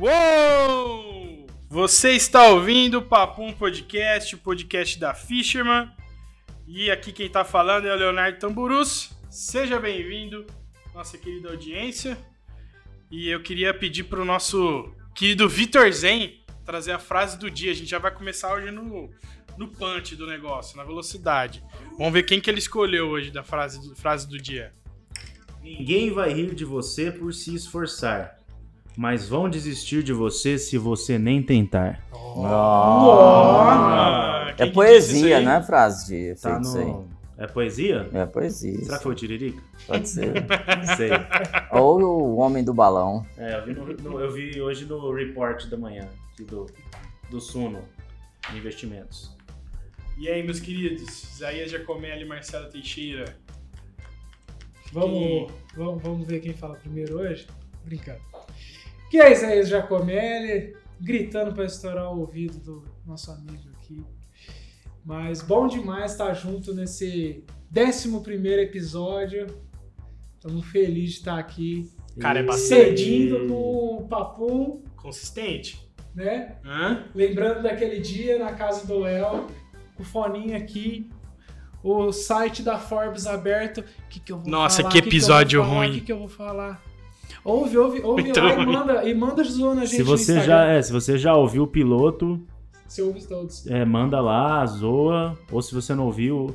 Uou! Você está ouvindo o Papum Podcast, o podcast da Fisherman. E aqui quem está falando é o Leonardo Tamburus. Seja bem-vindo, nossa querida audiência. E eu queria pedir para o nosso querido Vitor Zen trazer a frase do dia. A gente já vai começar hoje no, no punch do negócio, na velocidade. Vamos ver quem que ele escolheu hoje da frase, frase do dia. Ninguém vai rir de você por se esforçar, mas vão desistir de você se você nem tentar. É que disse isso poesia, aí? não é frase de Tá isso aí. no... É poesia? É poesia. Será que foi o Tiririca? Pode ser. Sei. Ou o Homem do Balão. É, eu vi, no- no- eu vi hoje no report da manhã aqui do, do Suno Investimentos. E aí, meus queridos? Isaías Giacomelli e Marcelo Teixeira. Vamos, vamos, vamos ver quem fala primeiro hoje? Brincando. Que é Isaías Giacomelli, gritando para estourar o ouvido do nosso amigo aqui. Mas bom demais estar junto nesse 11 episódio. Estamos felizes de estar aqui. Cara, é bastante. Cedindo com o Papum, Consistente. né? Hã? Lembrando daquele dia na casa do Léo, com o foninho aqui, o site da Forbes aberto. O que, que eu vou Nossa, falar? que episódio falar? ruim. O que, que eu vou falar? Ouve, ouve, ouve Muito lá e manda, e manda zoando a gente Se você, no já, é, se você já ouviu o piloto, Você ouve todos. é, manda lá, zoa. Ou se você não ouviu,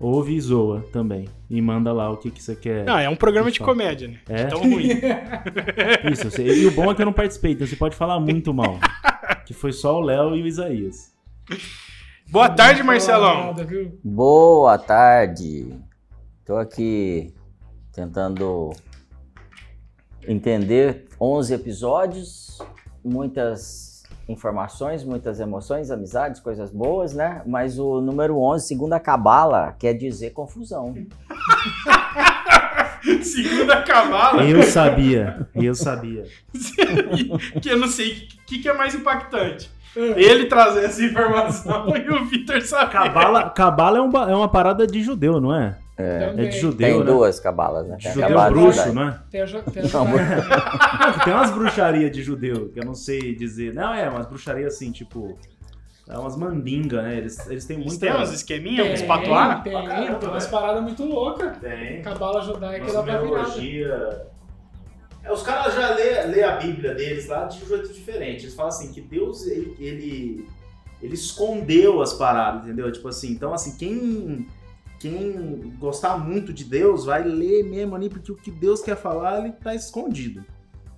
ouve e zoa também. E manda lá o que, que você quer. Não, é um programa de comédia, né? É? Tão ruim. Isso. E o bom é que eu não participei, então você pode falar muito mal. que foi só o Léo e o Isaías. Boa tarde, Marcelão. nada, viu? Boa tarde. Tô aqui tentando entender 11 episódios, muitas informações, muitas emoções, amizades, coisas boas, né? Mas o número 11, segundo a Cabala, quer dizer confusão. Segunda cavalo. Eu sabia, eu sabia. que eu não sei o que, que é mais impactante. Ele trazer essa informação e o Vitor saber. Cabala, cabala é, um é uma parada de judeu, não é? É Também. de judeu, Tem né? duas cabalas, né? Tem judeu cabala bruxo, judaica. não é? Tem a, tem a Não, tem umas bruxarias de judeu, que eu não sei dizer. Não, é, umas bruxarias assim, tipo. É umas mandingas, né? Eles, eles têm Eles muita. têm uns esqueminhas, uns Tem, patuá? Tem, Pra caramba, tem umas velho. paradas muito loucas. Tem. Cabala judaica Nossa dá pra virada. numerologia. É, os caras já lê, lê a Bíblia deles lá de um jeito diferente. Eles falam assim que Deus ele, ele, ele escondeu as paradas, entendeu? Tipo assim, então assim, quem quem gostar muito de Deus vai ler mesmo ali, porque o que Deus quer falar, ele tá escondido.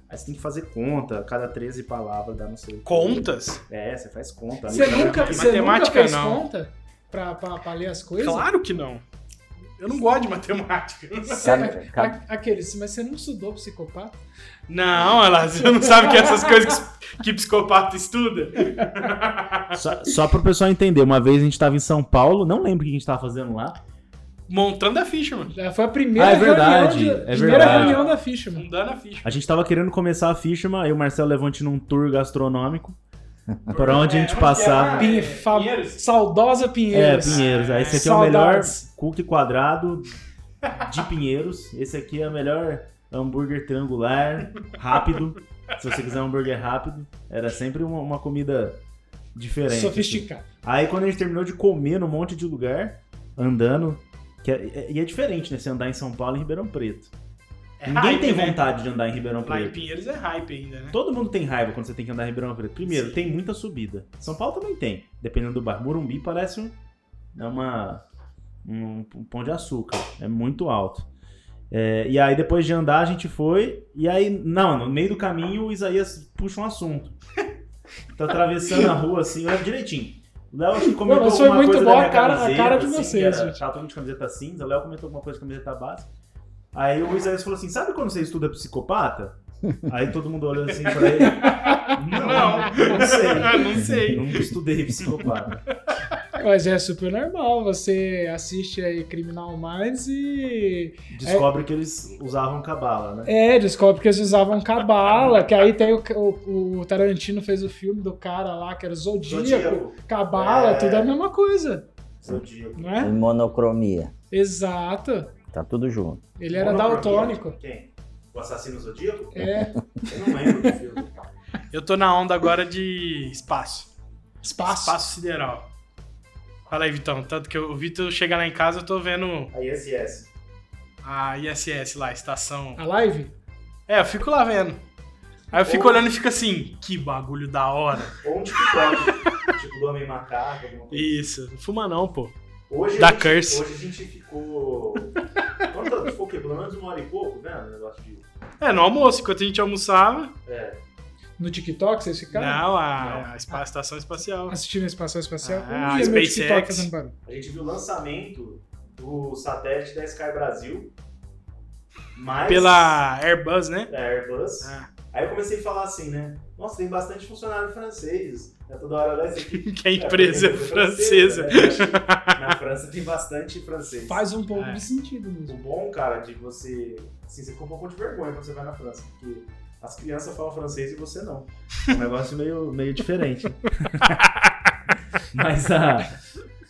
Aí você tem que fazer conta, cada 13 palavras dá não sei o. Contas? É, você faz conta. ali, Você pra- nunca, você nunca matemática fez não. conta pra, pra, pra ler as coisas? Claro que não. Eu não gosto de matemática. A- Aqueles, mas você não estudou psicopata? Não, lá, você não sabe que essas coisas que, que psicopata estuda? Só, só pro pessoal entender, uma vez a gente tava em São Paulo, não lembro o que a gente tava fazendo lá. Montando a ficha, mano. Já foi a primeira Ah, é verdade, reunião, de, é primeira verdade. reunião da ficha, mano. Fundando a ficha. A gente tava querendo começar a Fishman, aí o Marcelo Levante num tour gastronômico. Pra onde a gente É, onde passava. que é? Pin- fa- Pinheiros? Saudosa É, Pinheiros. Pinheiros. Aí esse aqui é o melhor cookie quadrado de Pinheiros. Esse aqui é o melhor hambúrguer triangular, rápido. Se você quiser um hambúrguer rápido, era sempre uma, uma comida diferente. assim. Sofisticado. Aí quando a gente terminou de comer num monte de lugar, andando, que é, e é diferente, né? Você andar em São Paulo e em Ribeirão Preto. É Ninguém hype, tem né? vontade de andar em Ribeirão Lá em Preto. Pinheiros é hype ainda, né? Todo mundo tem raiva quando você tem que andar em Ribeirão Preto. Primeiro, Sim. tem muita subida. São Paulo também tem, dependendo do bairro. Morumbi parece um, é uma, um, um pão de açúcar. É muito alto. É, e aí, depois de andar, a gente foi. E aí, não, no meio do caminho, o Isaías puxa um assunto. Tá atravessando a rua assim, olha direitinho. O Léo acho que comentou foi alguma muito coisa bom da a minha cara- a camiseta, cara de assim, vocês, era-. Tava todo de camiseta cinza. O Léo comentou alguma coisa de camiseta básica. Aí o Isaías falou assim: sabe quando você estuda psicopata? Aí todo mundo olhou assim pra ele. Não, não sei. não sei. Nunca estudei psicopata. Mas é super normal. Você assiste aí Criminal Minds e. Descobre que eles usavam cabala, né? É, descobre que eles usavam cabala. que aí tem o, o, o Tarantino fez o filme do cara lá, que era o Zodíaco. Cabala, É. tudo é a mesma coisa. Zodíaco. Não Em é? monocromia. Exato. Tá tudo junto. Ele era daltônico. Quem? O assassino zodíaco? É. Eu não lembro do filme. Eu tô na onda agora de espaço. Espaço. Espaço sideral. Fala aí, Vitão. Tanto que o Vitor chega lá em casa, eu tô vendo A ISS. a ISS lá, a estação. A live? É, eu fico lá vendo. Aí eu fico Ou- olhando e fico assim, que bagulho da hora. Ou um TikTok. tipo do Homem Macaco. alguma coisa. Isso, não fuma não, pô. Hoje Da a gente, Curse. Hoje a gente ficou. Quanto ficou o quê? Pelo menos uma hora e pouco, vendo? O negócio de. É, no almoço, enquanto a gente almoçava. É. No TikTok vocês ficaram? Não, a, Não. a estação espacial. Assistindo a Estação Espacial? Ah, um dia meu SpaceX. TikTok fazendo barulho. A gente viu o lançamento do satélite da Sky Brasil. Mais Pela Airbus, né? da Airbus. Ah, Aí eu comecei a falar assim, né? Nossa, tem bastante funcionário francês. É toda hora lá isso aqui. que a empresa é porque francesa. né? Na França tem bastante francês. Faz um pouco É. de sentido O mesmo. bom, cara, de você. Assim, você fica um pouco de vergonha quando você vai na França, porque as crianças falam francês e você não. É um negócio meio, meio diferente. mas, a,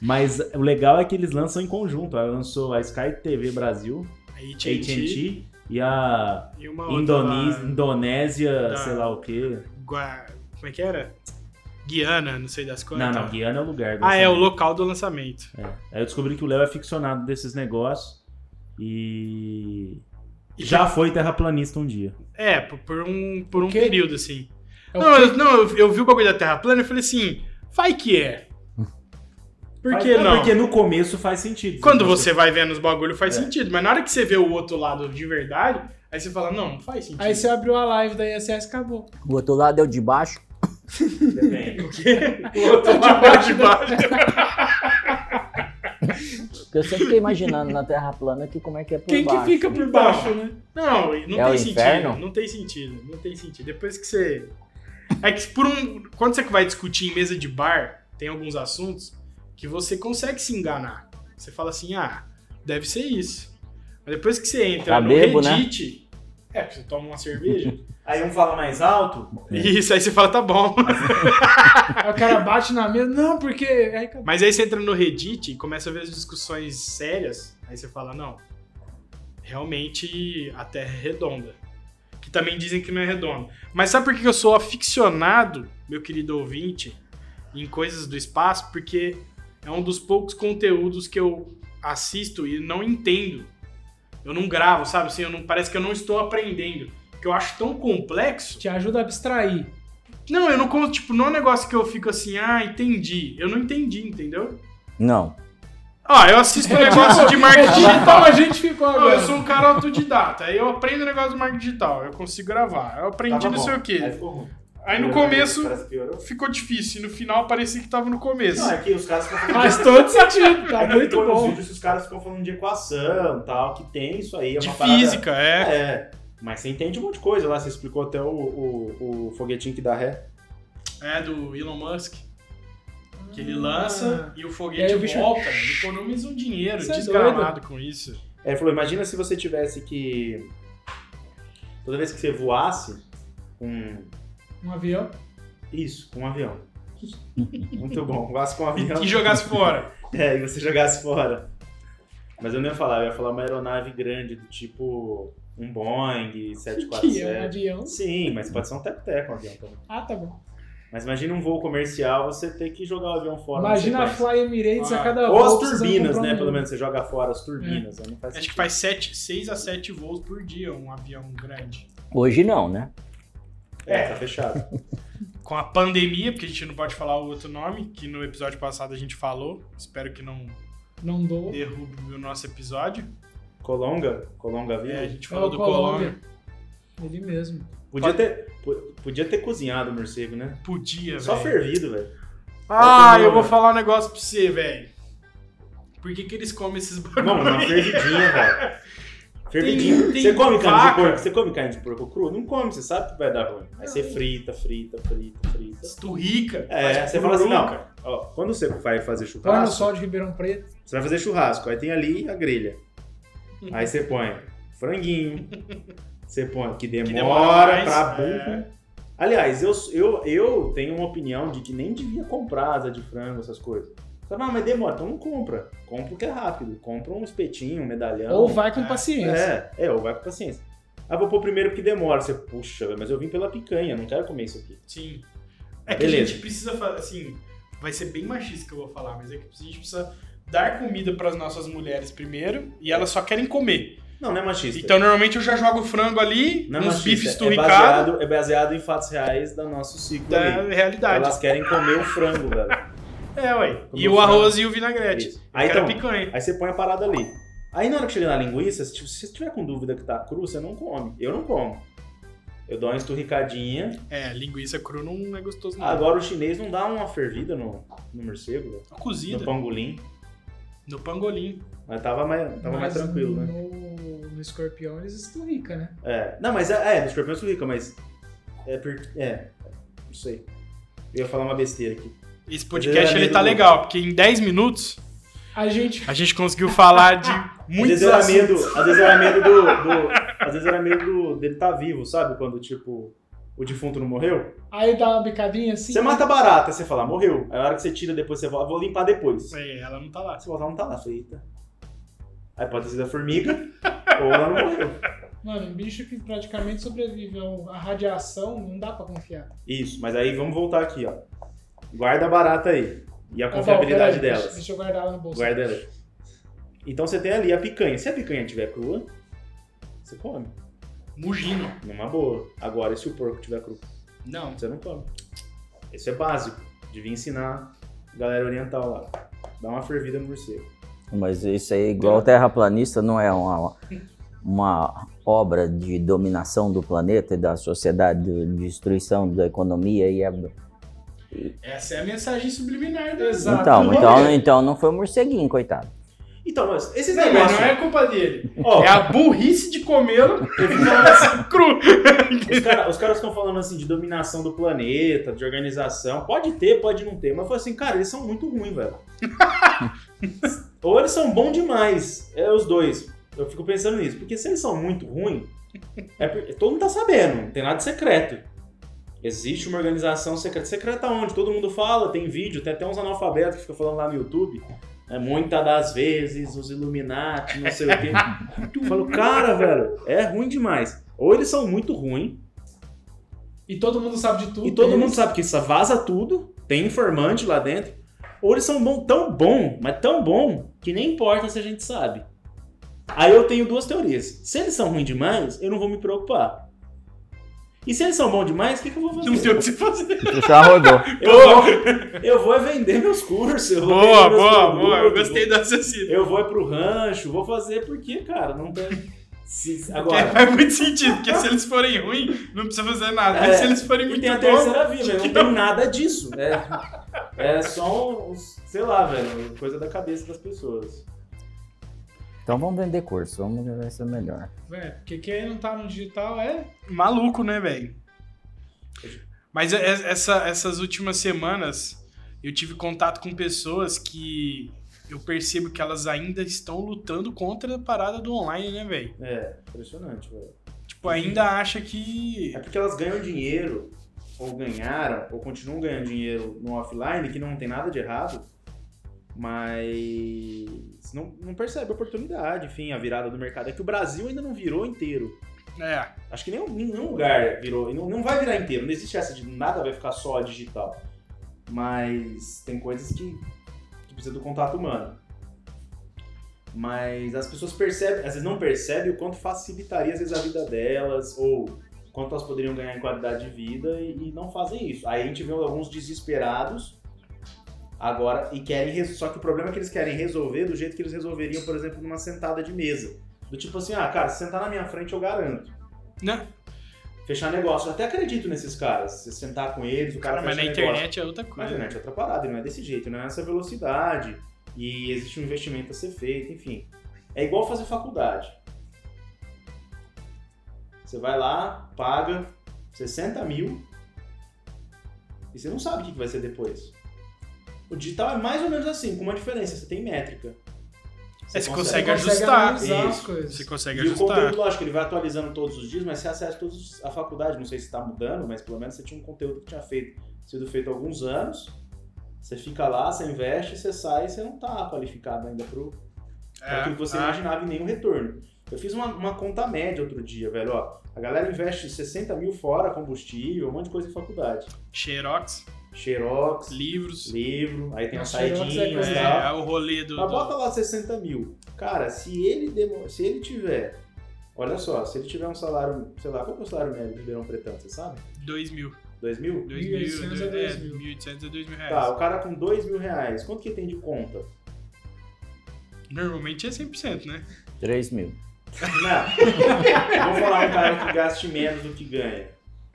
mas o legal é que eles lançam em conjunto. Ela lançou a Sky TV Brasil, A AT&T AT&T e a e Indonésia, Indonésia Da- sei lá o quê. Gua- Como é que era? Guiana, não sei das Não, quantas. não, Guiana é o lugar. do Ah, é o local do lançamento. É. Aí eu descobri que o Léo é ficcionado desses negócios E já foi terraplanista um dia. É, por, um, por um período, assim. É o não, eu, não eu, eu vi o bagulho da Terra plana e falei assim, vai que é. Por que não? Porque no começo faz sentido. Quando você vai vendo os bagulhos faz É. sentido, mas na hora que você vê o outro lado de verdade, aí você fala, não, não faz sentido. Aí você abriu a live da ISS acabou. O outro lado é o de baixo. Depende. O quê? O outro de baixo de baixo. Porque eu sempre fiquei imaginando na Terra plana que como é que é por Quem que baixo. fica por baixo, né? Não, não É tem sentido. inferno? Não tem sentido. Não tem sentido. Depois que você. É que por um. Quando você vai discutir em mesa de bar, tem alguns assuntos que você consegue se enganar. Você fala assim, ah, deve ser isso. Mas depois que você entra Tá no bebo, né? Reddit. É, porque você toma uma cerveja. Aí um fala mais alto, Isso, aí você fala, tá bom. Aí o cara bate na mesa, não, porque. Aí. Mas aí você entra no Reddit e começa a ver as discussões sérias. Aí você fala, não, realmente a Terra é redonda. Que também dizem que não é redonda. Mas sabe por que eu sou aficionado, meu querido ouvinte, em coisas do espaço? Porque é um dos poucos conteúdos que eu assisto e não entendo. Eu não gravo, sabe? Assim, eu não, parece que eu não estou aprendendo. Que eu acho tão complexo Te ajuda a abstrair. não, eu não conto, tipo, não é um negócio que eu fico assim, ah, entendi. Eu não entendi, entendeu? Não. Ah, eu assisto um negócio de marketing É tipo digital. a gente ficou Não, agora. eu sou um cara autodidata, aí eu aprendo o negócio do marketing digital, eu consigo gravar. Eu aprendi tava não bom. sei o Aí quê. ficou ruim. Aí no começo ficou difícil, e no final parecia que tava no começo. Não, é que os caras ficam falando. Faz todo sentido, tá É muito bom. vídeos os caras ficam falando de equação tal, que tem isso aí. É de uma parada- física, é. É. Mas você entende um monte de coisa lá. Você explicou até o, o, o foguetinho que dá ré. É, do Elon Musk. Que ele Ah. lança e o foguete aí o bicho- volta. Ele economiza um dinheiro Isso é desgramado com isso. Aí ele falou: imagina se você tivesse que. Toda vez que você voasse com. Um avião. Isso, com um avião. Muito bom. Voasse com um avião. E jogasse fora. É, e você jogasse fora. Mas eu não ia falar, eu ia falar uma aeronave grande, do tipo um Boeing Que é um 747. avião. Sim, mas pode ser um teco-teco um avião também. Ah, tá bom. Mas imagina um voo comercial, você ter que jogar o avião fora. na Imagina a. Fly Emirates Ah. a cada Ou voo as turbinas, comprar um né? Pelo menos você joga fora as turbinas. Não faz Acho que faz 7, 6 a 7 voos por dia um avião grande. Hoje não, né? É, tá fechado. com a pandemia, porque a gente não pode falar o outro nome, que no episódio passado a gente falou. Espero que não Não dou. derrube o nosso episódio. Colonga? Colonga É, a gente É falou o do Colômbia. Colômbia. Ele mesmo. Podia ter, po- podia ter cozinhado o morcego, né? Podia, Só velho. fervido, velho. Ah, eu vou falar um negócio pra você, velho. Por que, que eles comem esses bagulho? Não, uma fervidinha, velho. Fervidinho. Tem- tem você come carne vaca. de porco? Você come carne de porco cru? Não come, você sabe que vai dar ruim. Aí você frita, frita, frita, frita. Esturrica. É, você fala assim, não. Ó, quando você vai fazer Põe no churrasco, sol de Ribeirão Preto. você vai fazer churrasco, aí tem ali a grelha. Aí você põe franguinho, você põe que demora, demora mais, pra burro. é. Aliás, eu, eu, eu tenho uma opinião de que nem devia comprar asa de frango, essas coisas. Você fala, não, mas demora, então não compra. Compra o que é rápido. Compra um espetinho, um medalhão. Ou vai com é. paciência. É, é, ou vai com paciência. Ah, vou pôr primeiro porque demora. Você, puxa, velho, mas eu vim pela picanha, não quero comer isso aqui. Sim. É que a Beleza. gente precisa fazer, assim, vai ser bem machista que eu vou falar, mas é que a gente precisa dar comida pras nossas mulheres primeiro e elas só querem comer. Não, não é machista. Então normalmente eu já jogo frango ali, não é uns bifes é esturricados baseado, é baseado em fatos reais do nosso ciclo da ali. realidade. Elas querem comer o frango, velho. É, ué. Comer E o frango. arroz e o vinagrete. Isso. Aí então, picanha. Aí você põe a parada ali. Aí na hora que chega na linguiça, se se você tiver com dúvida que tá cru, você não come. Eu não como. Eu dou uma esturricadinha. É, linguiça cru não é gostoso não. Agora o chinês não dá uma fervida no, no morcego, velho. Cozida. no pangolim. No pangolim. Mas tava mais, tava mais Mas tranquilo, né? no, no escorpião eles esturrica, né? É. Não, mas é, é no escorpião esturrica, mas. É, por, é. Não sei. Eu ia falar uma besteira aqui. Esse podcast ele tá legal, porque em 10 minutos A gente. a gente conseguiu falar de Às muitos vezes era assuntos. medo, às vezes era medo do, do- Às vezes era medo do- dele estar vivo, sabe? Quando, tipo, o defunto não morreu. Aí dá uma bicadinha assim. Você mata a barata, você fala, morreu. Aí a hora que você tira, depois você volta, vou limpar depois. É, ela não tá lá. Você volta, não tá lá, feita. Aí pode ter sido a formiga, ou ela não morreu. Mano, um bicho que praticamente sobrevive à radiação, não dá pra confiar. Isso, mas aí vamos voltar aqui, ó. Guarda a barata aí. E a Tá bom, confiabilidade peraí, delas. Deixa, deixa eu guardar ela no bolso. Guarda ela. Então você tem ali a picanha. Se a picanha estiver crua, você come. Mugino. Numa boa. Agora, e se o porco estiver cru? Não. Você não come. Isso é básico. Devia ensinar a galera oriental lá. Dá uma fervida no morcego. Mas isso aí, igual terraplanista, não é uma, uma obra de dominação do planeta e da sociedade, de destruição da economia e a... Essa é a mensagem subliminar da Exato. Então, não então, então não foi o morceguinho, coitado. Então, mas esses Não, mas negócios. não é culpa dele. Ó, É a burrice de comê-lo assim, cru. os, cara- os caras estão falando assim de dominação do planeta, de organização. Pode ter, pode não ter. Mas eu falo assim, cara, eles são muito ruins, velho. Ou eles são bons demais. É os dois. Eu fico pensando nisso. Porque se eles são muito ruins, é porque todo mundo tá sabendo. Não tem nada de secreto. Existe uma organização secreta. Secreta onde? Todo mundo fala, tem vídeo, tem até uns analfabetos que ficam falando lá no YouTube. É, muitas das vezes, os Illuminati, não sei o quê. Eu falo, cara, velho, é ruim demais. Ou eles são muito ruins, E todo mundo sabe de tudo. e todo deles. mundo sabe que isso vaza tudo, tem informante lá dentro. Ou eles são bom, tão bom, mas tão bom, que nem importa se a gente sabe. Aí eu tenho duas teorias. Se eles são ruins demais, eu não vou me preocupar. E se eles são bons demais, o que, que eu vou fazer? Não tem o que se fazer. Tu já rodou. Eu vou, eu vou é vender meus cursos. Eu vou Boa, vender meus boa, boa. Eu produtos, gostei do assassino. Eu vou é pro rancho, vou fazer porque, cara, não tem. Se- Porque agora, faz muito sentido, porque se eles forem ruins, não precisa fazer nada. É, Mas se eles forem e muito tem a bons, terceira que Não tem nada disso. É, é só, uns, sei lá, velho, coisa da cabeça das pessoas. Então vamos vender curso, vamos ver se é melhor. É, porque quem não tá no digital é. maluco, né, velho? Mas é- é- essa- essas últimas semanas eu tive contato com pessoas que eu percebo que elas ainda estão lutando contra a parada do online, né, velho? É, impressionante, velho. Tipo, ainda acha que. É porque elas ganham dinheiro, ou ganharam, ou continuam ganhando dinheiro no offline, que não tem nada de errado, mas não, não percebe a oportunidade, enfim, a virada do mercado. É que o Brasil ainda não virou inteiro. É, Acho que nenhum, nenhum lugar virou. e Não, não vai virar inteiro. Não existe essa de nada vai ficar só digital. Mas tem coisas que, que precisa do contato humano. Mas as pessoas percebem, às vezes não percebem o quanto facilitaria às vezes a vida delas, ou quanto elas poderiam ganhar em qualidade de vida e, e não fazem isso. Aí a gente vê alguns desesperados agora e querem. Só que o problema é que eles querem resolver do jeito que eles resolveriam, por exemplo, numa sentada de mesa. Do tipo assim, ah, cara, se sentar na minha frente eu garanto né? fechar negócio. Eu até acredito nesses caras. Você sentar com eles, o cara, Cara, mas na negócio. internet é outra Na coisa. internet é outra parada, e não é desse jeito, não é nessa velocidade. E existe um investimento a ser feito, enfim. É igual fazer faculdade. Você vai lá, paga 60 mil e você não sabe o que vai ser depois. O digital é mais ou menos assim, com uma diferença, você tem métrica. É, você consegue Consegue ajustar. as coisas. Você consegue E o ajustar. conteúdo, lógico, ele vai atualizando todos os dias, mas você acessa todos a faculdade. Não sei se está mudando, mas pelo menos você tinha um conteúdo que tinha feito, sido feito há alguns anos. Você fica lá, você investe, você sai e você não está qualificado ainda para É, aquilo que você ah, imaginava e nenhum retorno. Eu fiz uma, uma conta média outro dia, velho. Ó, a galera investe 60 mil fora combustível, um monte de coisa em faculdade. Xerox, Xerox, livros. livro, aí tem as Xerox é e É, tal. é o rolê do. Mas do- bota lá 60 mil. Cara, se ele, demo... se ele tiver. Olha só, se ele tiver um salário, sei lá, qual que é o salário médio do Ribeirão Pretão, você sabe? 2 mil. 2 mil? 2 1.800 mil. a É, 2 mil. 1.800 a 2 mil reais. Tá, o cara com 2 mil reais, quanto que tem de conta? Normalmente é 100%, né? 3 mil. Não. Vou falar um cara que gaste menos do que ganha.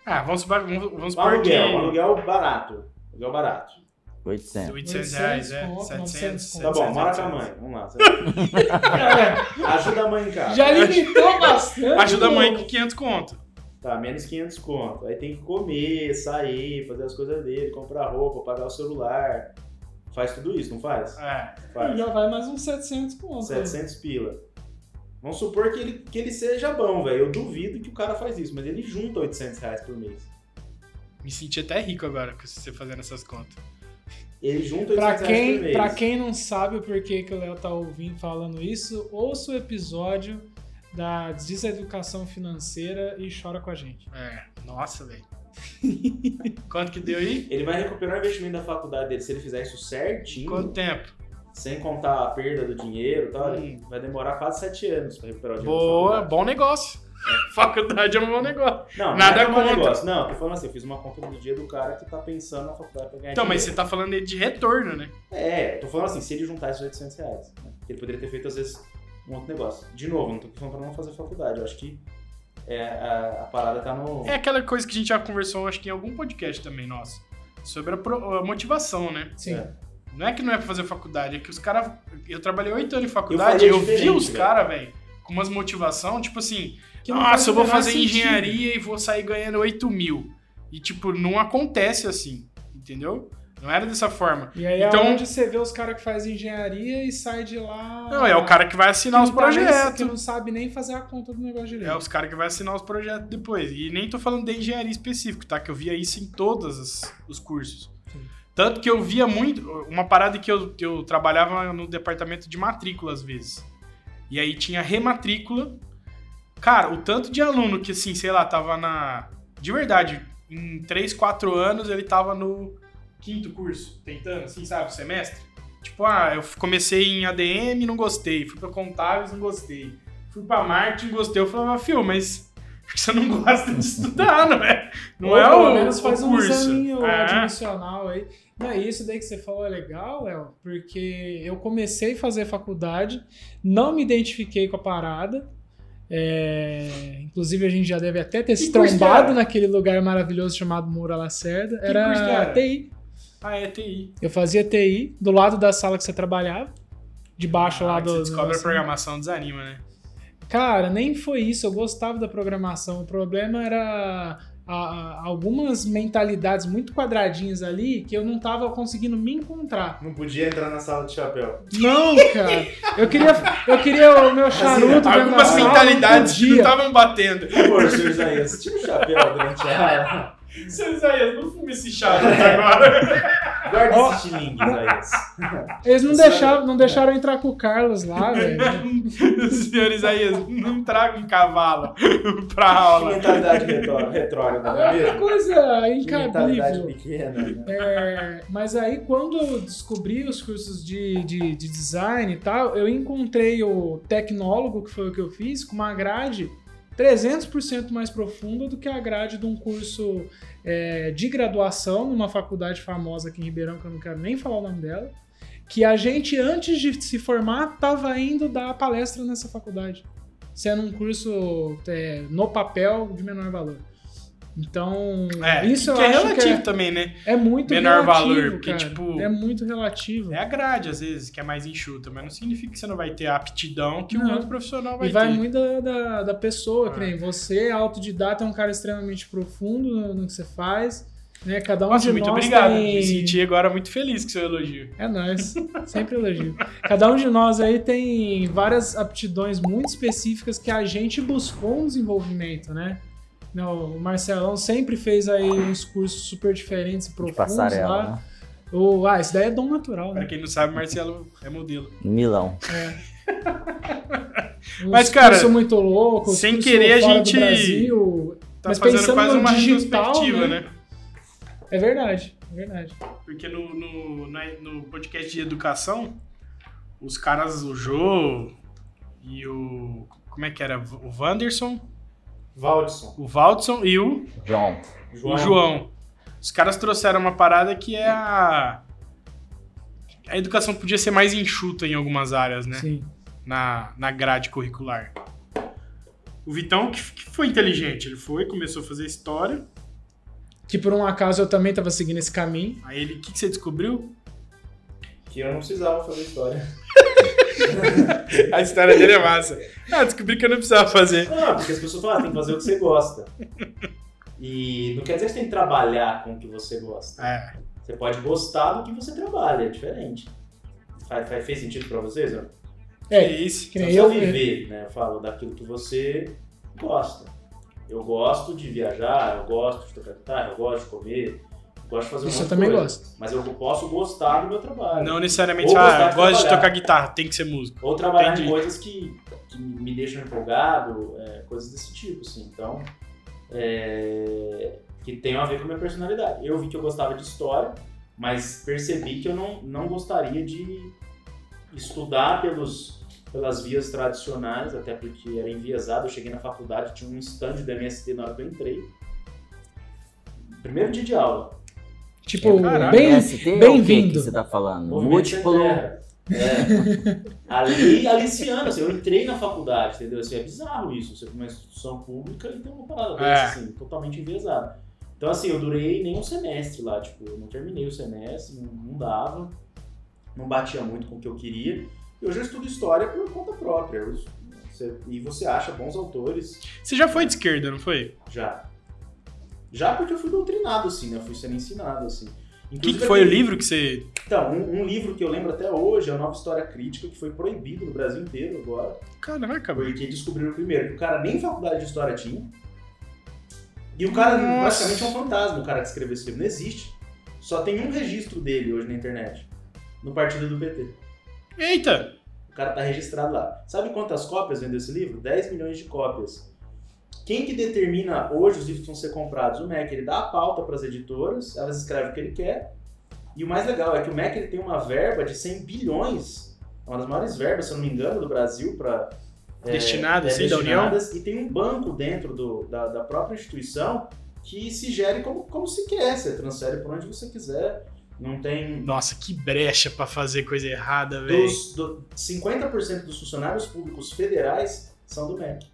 Ah, vamos, supor- vamos, vamos supor que. aluguel, um aluguel barato. Aluguel barato. 800. 800 reais, é. 800, 700. 900. Tá bom, 700, mora com a 800. mãe. Vamos lá. Ajuda a mãe em casa. já limitou bastante. Ajuda a mãe com 500 conto. Tá, menos 500 conto. Aí tem que comer, sair, fazer as coisas dele, comprar roupa, pagar o celular. Faz tudo isso, não faz? É. Faz. Já vai mais uns 700 pontos. 700 pila. Vamos supor que ele, que ele seja bom, velho. Eu duvido que o cara faz isso, mas ele junta 800 reais por mês. Me senti até rico agora com você fazendo essas contas. Ele junta 800 Pra reais por quem, mês. pra quem não sabe o porquê que o Léo tá ouvindo falando isso, ouça o episódio da Deseducação Financeira e chora com a gente. É. Nossa, velho. Quanto que deu aí? Ele vai recuperar o investimento da faculdade dele. Se ele fizer isso certinho, Quanto tempo? Sem contar a perda do dinheiro e tal, Hum. vai demorar quase 7 anos pra recuperar o dinheiro Boa, bom negócio. Faculdade é um bom negócio. Não, Nada nada é um contra. negócio. Não, tô falando assim, eu fiz uma conta do dia do cara que tá pensando na faculdade pra ganhar Então, mas você dinheiro. tá falando de retorno, né? É, tô falando assim, se ele juntar esses 800 reais, né? ele poderia ter feito às vezes um outro negócio. De novo, não tô falando pra não fazer faculdade, eu acho que é, a, a parada tá no... É aquela coisa que a gente já conversou, acho que em algum podcast também, nosso. Sobre a, pro- a motivação, né? Sim. É. Não é que não é pra fazer faculdade, é que os caras. Eu trabalhei oito anos em faculdade Eu e eu, vi os caras, velho, com umas motivação, tipo assim, Que nossa, eu vou fazer sentido. engenharia e vou sair ganhando 8 mil. E, tipo, não acontece assim, entendeu? Não era dessa forma. E aí Então- é onde você vê os caras que fazem engenharia e sai de lá. Não, é o cara que vai que assinar não os tá projetos. que não sabe nem fazer a conta do negócio direito. É os caras que vai assinar os projetos depois. E nem tô falando de engenharia específico, tá? Que eu via isso em todos os, os cursos. Tanto que eu via muito. Uma parada que eu, eu trabalhava no departamento de matrícula às vezes. E aí tinha rematrícula. Cara, o tanto de aluno que, assim, sei lá, tava na. De verdade, em 3, 4 anos ele tava no quinto curso, tentando, assim, sabe, semestre. Tipo, ah, eu comecei em ADM não gostei. Fui pra contábeis, não gostei. Fui pra marketing, gostei. Eu falava, fio, mas você não gosta de estudar, não é? Não Ou é pelo o, menos o faz um curso. examinho É. admissional aí. Não, isso daí que você falou é legal, Léo, porque eu comecei a fazer faculdade, não me identifiquei com a parada. é, inclusive, a gente já deve até ter se Que que trombado naquele lugar maravilhoso chamado Moura Lacerda. Que Era era? TI. Ah, é TI. Eu fazia TI do lado da sala que você trabalhava, debaixo Ah, lá do. você do descobre a negócio. programação, desanima, né? Cara, nem foi isso. Eu gostava da programação. O problema era algumas mentalidades muito quadradinhas ali que eu não tava conseguindo me encontrar. Não podia entrar na sala de chapéu. Não, cara. Eu queria, eu queria o meu charuto dentro da Algumas sala, mentalidades não que não podia. estavam batendo. Por favor, senhor Isaías, tira o chapéu durante a... Seu Isaías, não fume esse charuto agora. Guarda Ó. esse estilingue, Isaías. Eles não deixaram, não deixaram entrar com o Carlos lá, velho. Senhor Isaías, não traga um cavalo pra Que aula. mentalidade retró- retrógrada, não é É uma mesmo? coisa Que mentalidade incabível. pequena. né? É, mas aí, quando eu descobri os cursos de, de, de design e tal, eu encontrei o tecnólogo, que foi o que eu fiz, com uma grade 300% mais profunda do que a grade de um curso é, de graduação numa faculdade famosa aqui em Ribeirão, que eu não quero nem falar o nome dela, que a gente, antes de se formar, estava indo dar palestra nessa faculdade, sendo um curso é, no papel de menor valor. Então, É, isso que eu é acho relativo que é, também, né? é muito menor relativo, valor, porque, cara. tipo, É muito relativo. É a grade, às vezes, que é mais enxuta, mas não significa que você não vai ter a aptidão que Não. outro profissional vai e vai ter. muito da, da, da pessoa, que Ah. nem você, autodidata, é um cara extremamente profundo no, no que você faz. Né? Cada um Nossa, de muito nós obrigado. tem... Me senti agora muito feliz com seu elogio. É nóis. Sempre elogio. Cada um de nós aí tem várias aptidões muito específicas que a gente buscou um desenvolvimento, né? Não, o Marcelão sempre fez aí uns cursos super diferentes e profundos passarela, lá. né? O, ah, isso daí é dom natural, Pra né? quem não sabe, Marcelo é modelo. Milão. Uns Mas, cara, cursos muito loucos, sem curso querer, a gente Brasil. Tá Mas fazendo pensando quase uma digital, retrospectiva, né? né? É verdade, é verdade. Porque no, no, no podcast de educação, os caras, o Jô e o. Como é que era? O Wanderson, Valdson. o Valdson e o, João. o João. Os caras trouxeram uma parada que é a. A educação podia ser mais enxuta em algumas áreas, né? Sim. Na, na grade curricular. O Vitão que, que foi inteligente. Ele foi, começou a fazer história. Que por um acaso eu também tava seguindo esse caminho. Aí ele. O que, que você descobriu? Que eu não precisava fazer história. A história dele é massa. Ah, descobri que eu não precisava fazer. Não, porque as pessoas falam, ah, tem que fazer o que você gosta. E não quer dizer que você tem que trabalhar com o que você gosta. É. Você pode gostar do que você trabalha, é diferente. Faz, faz- fez sentido pra vocês? Ó? É isso. que nem não eu. viver, né? Eu falo daquilo que você gosta. Eu gosto de viajar, eu gosto de tocar guitarra, eu gosto de comer, gosto de fazer Isso eu também coisa. gosto. Mas eu posso gostar do meu trabalho. Não necessariamente, ah, de gosto de tocar guitarra, tem que ser músico. Ou trabalhar Entendi. em coisas que, que me deixam empolgado, é, coisas desse tipo, assim. Então, é, que tem a ver com a minha personalidade. Eu vi que eu gostava de história, mas percebi que eu não, não gostaria de estudar pelos, pelas vias tradicionais, até porque era enviesado. Eu cheguei na faculdade, tinha um stand do MST na hora que eu entrei. Primeiro dia de aula. Tipo, Caraca. bem, é o que bem-vindo. que você tá falando? Múltiplo. É. Ali, aliciando, assim, eu entrei na faculdade, entendeu? Assim, é bizarro isso, você tem uma instituição pública e tem uma parada É. assim, totalmente enviesada. Então, assim, eu durei nem um semestre lá, tipo, eu não terminei o semestre, não, não dava, não batia muito com o que eu queria. Eu já estudo história por conta própria, eu- você- e você acha bons autores Você já foi de esquerda, não foi? já. Já porque eu fui doutrinado, assim, né? Eu fui sendo ensinado, assim. O que, que foi o livro que você. Então, um, um livro que eu lembro até hoje é a Nova História Crítica, que foi proibido no Brasil inteiro agora, Caraca, velho. porque descobriram primeiro que o cara nem faculdade de história tinha. E o cara Nossa. praticamente é um fantasma, o cara que escreveu esse livro. Não existe. Só tem um registro dele hoje na internet. No partido do PT. Eita! O cara tá registrado lá. Sabe quantas cópias vendeu esse livro? 10 milhões de cópias. Quem que determina hoje os livros que vão ser comprados? O MEC. Ele dá a pauta para as editoras, elas escrevem o que ele quer. E o mais legal é que o MEC ele tem uma verba de 100 bilhões, é uma das maiores verbas, se eu não me engano, do Brasil para Destinado, assim, da União? E tem um banco dentro do- da, da própria instituição que se gere como, como se quer. Você transfere por onde você quiser. Não tem Nossa, que brecha pra fazer coisa errada, velho. do, 50% dos funcionários públicos federais são do MEC.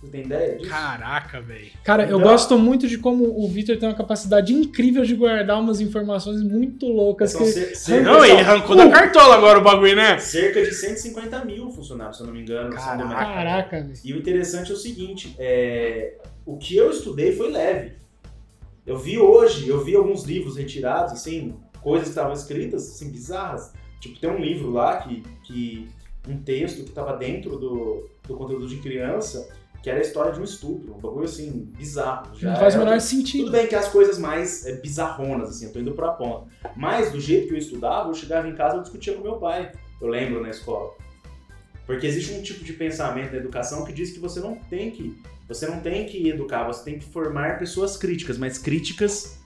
Você tem ideia disso? Caraca, velho. Cara, eu Então- gosto muito de como o Victor tem uma capacidade incrível de guardar umas informações muito loucas. São Que... cer- Não, ele arrancou da cartola agora o bagulho, né? cerca de 150 mil funcionários, se eu não me engano, MEC. Caraca, velho. E o interessante é o seguinte, é, o que eu estudei foi leve. Eu vi hoje, eu vi alguns livros retirados, assim, coisas que estavam escritas, assim, bizarras. Tipo, tem um livro lá que, que um texto que estava dentro do, do conteúdo de criança, que era a história de um estupro, um bagulho assim, bizarro. Já Não faz o menor Tudo sentido. bem que as coisas mais é, bizarronas, assim, eu tô indo pra ponta. Mas do jeito que eu estudava, eu chegava em casa e eu discutia com meu pai. Eu lembro na escola. Porque existe um tipo de pensamento na educação que diz que você não tem que. Você não tem que educar, você tem que formar pessoas críticas, mas críticas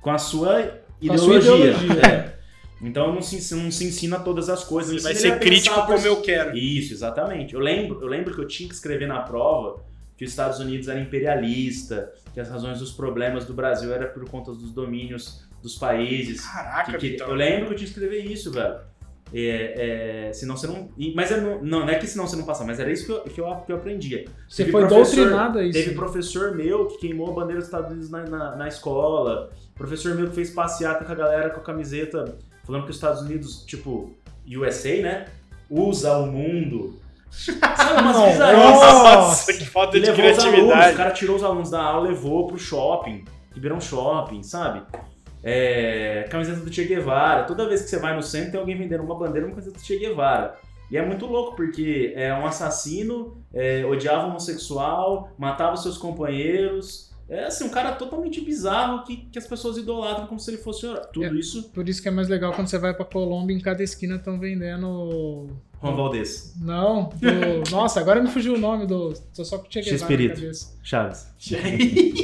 com a sua Com a sua ideologia. ideologia. É. Então não se, não se ensina todas as coisas. Ele vai ser crítico como eu quero. isso, exatamente. Eu lembro, eu lembro que eu tinha que escrever na prova que os Estados Unidos era imperialista, que as razões dos problemas do Brasil era por conta dos domínios dos países. Caraca, Que- que- eu lembro que eu tinha que escrever isso, velho. É, é, senão você não. Mas eu não, não, não é que senão você não passar, mas era isso que eu, que eu, que eu aprendia. Você Teve foi doutrinado a isso. Teve professor meu que queimou a bandeira dos Estados Unidos na, na, na escola. Professor meu que fez passeata com a galera com a camiseta falando que os Estados Unidos, tipo, USA, né? Usa o mundo. Sabe umas bizarrices. Nossa, que falta de levou os alunos, o criatividade. cara tirou os alunos da aula, levou pro shopping, Ribeirão Shopping, sabe? É, camiseta do Che Guevara. Toda vez que você vai no centro, tem alguém vendendo uma bandeira uma camiseta do Che Guevara. E é muito louco, porque é um assassino, é, odiava homossexual, matava seus companheiros, É assim, um cara totalmente bizarro que, que as pessoas idolatram como se ele fosse. Tudo É. isso, Por isso que é mais legal quando você vai pra Colômbia, em cada esquina estão vendendo. Juan Valdez, Não, do... Nossa, agora me fugiu o nome do. Tô só com o Che Guevara na X-Perito. cabeça. Chaves,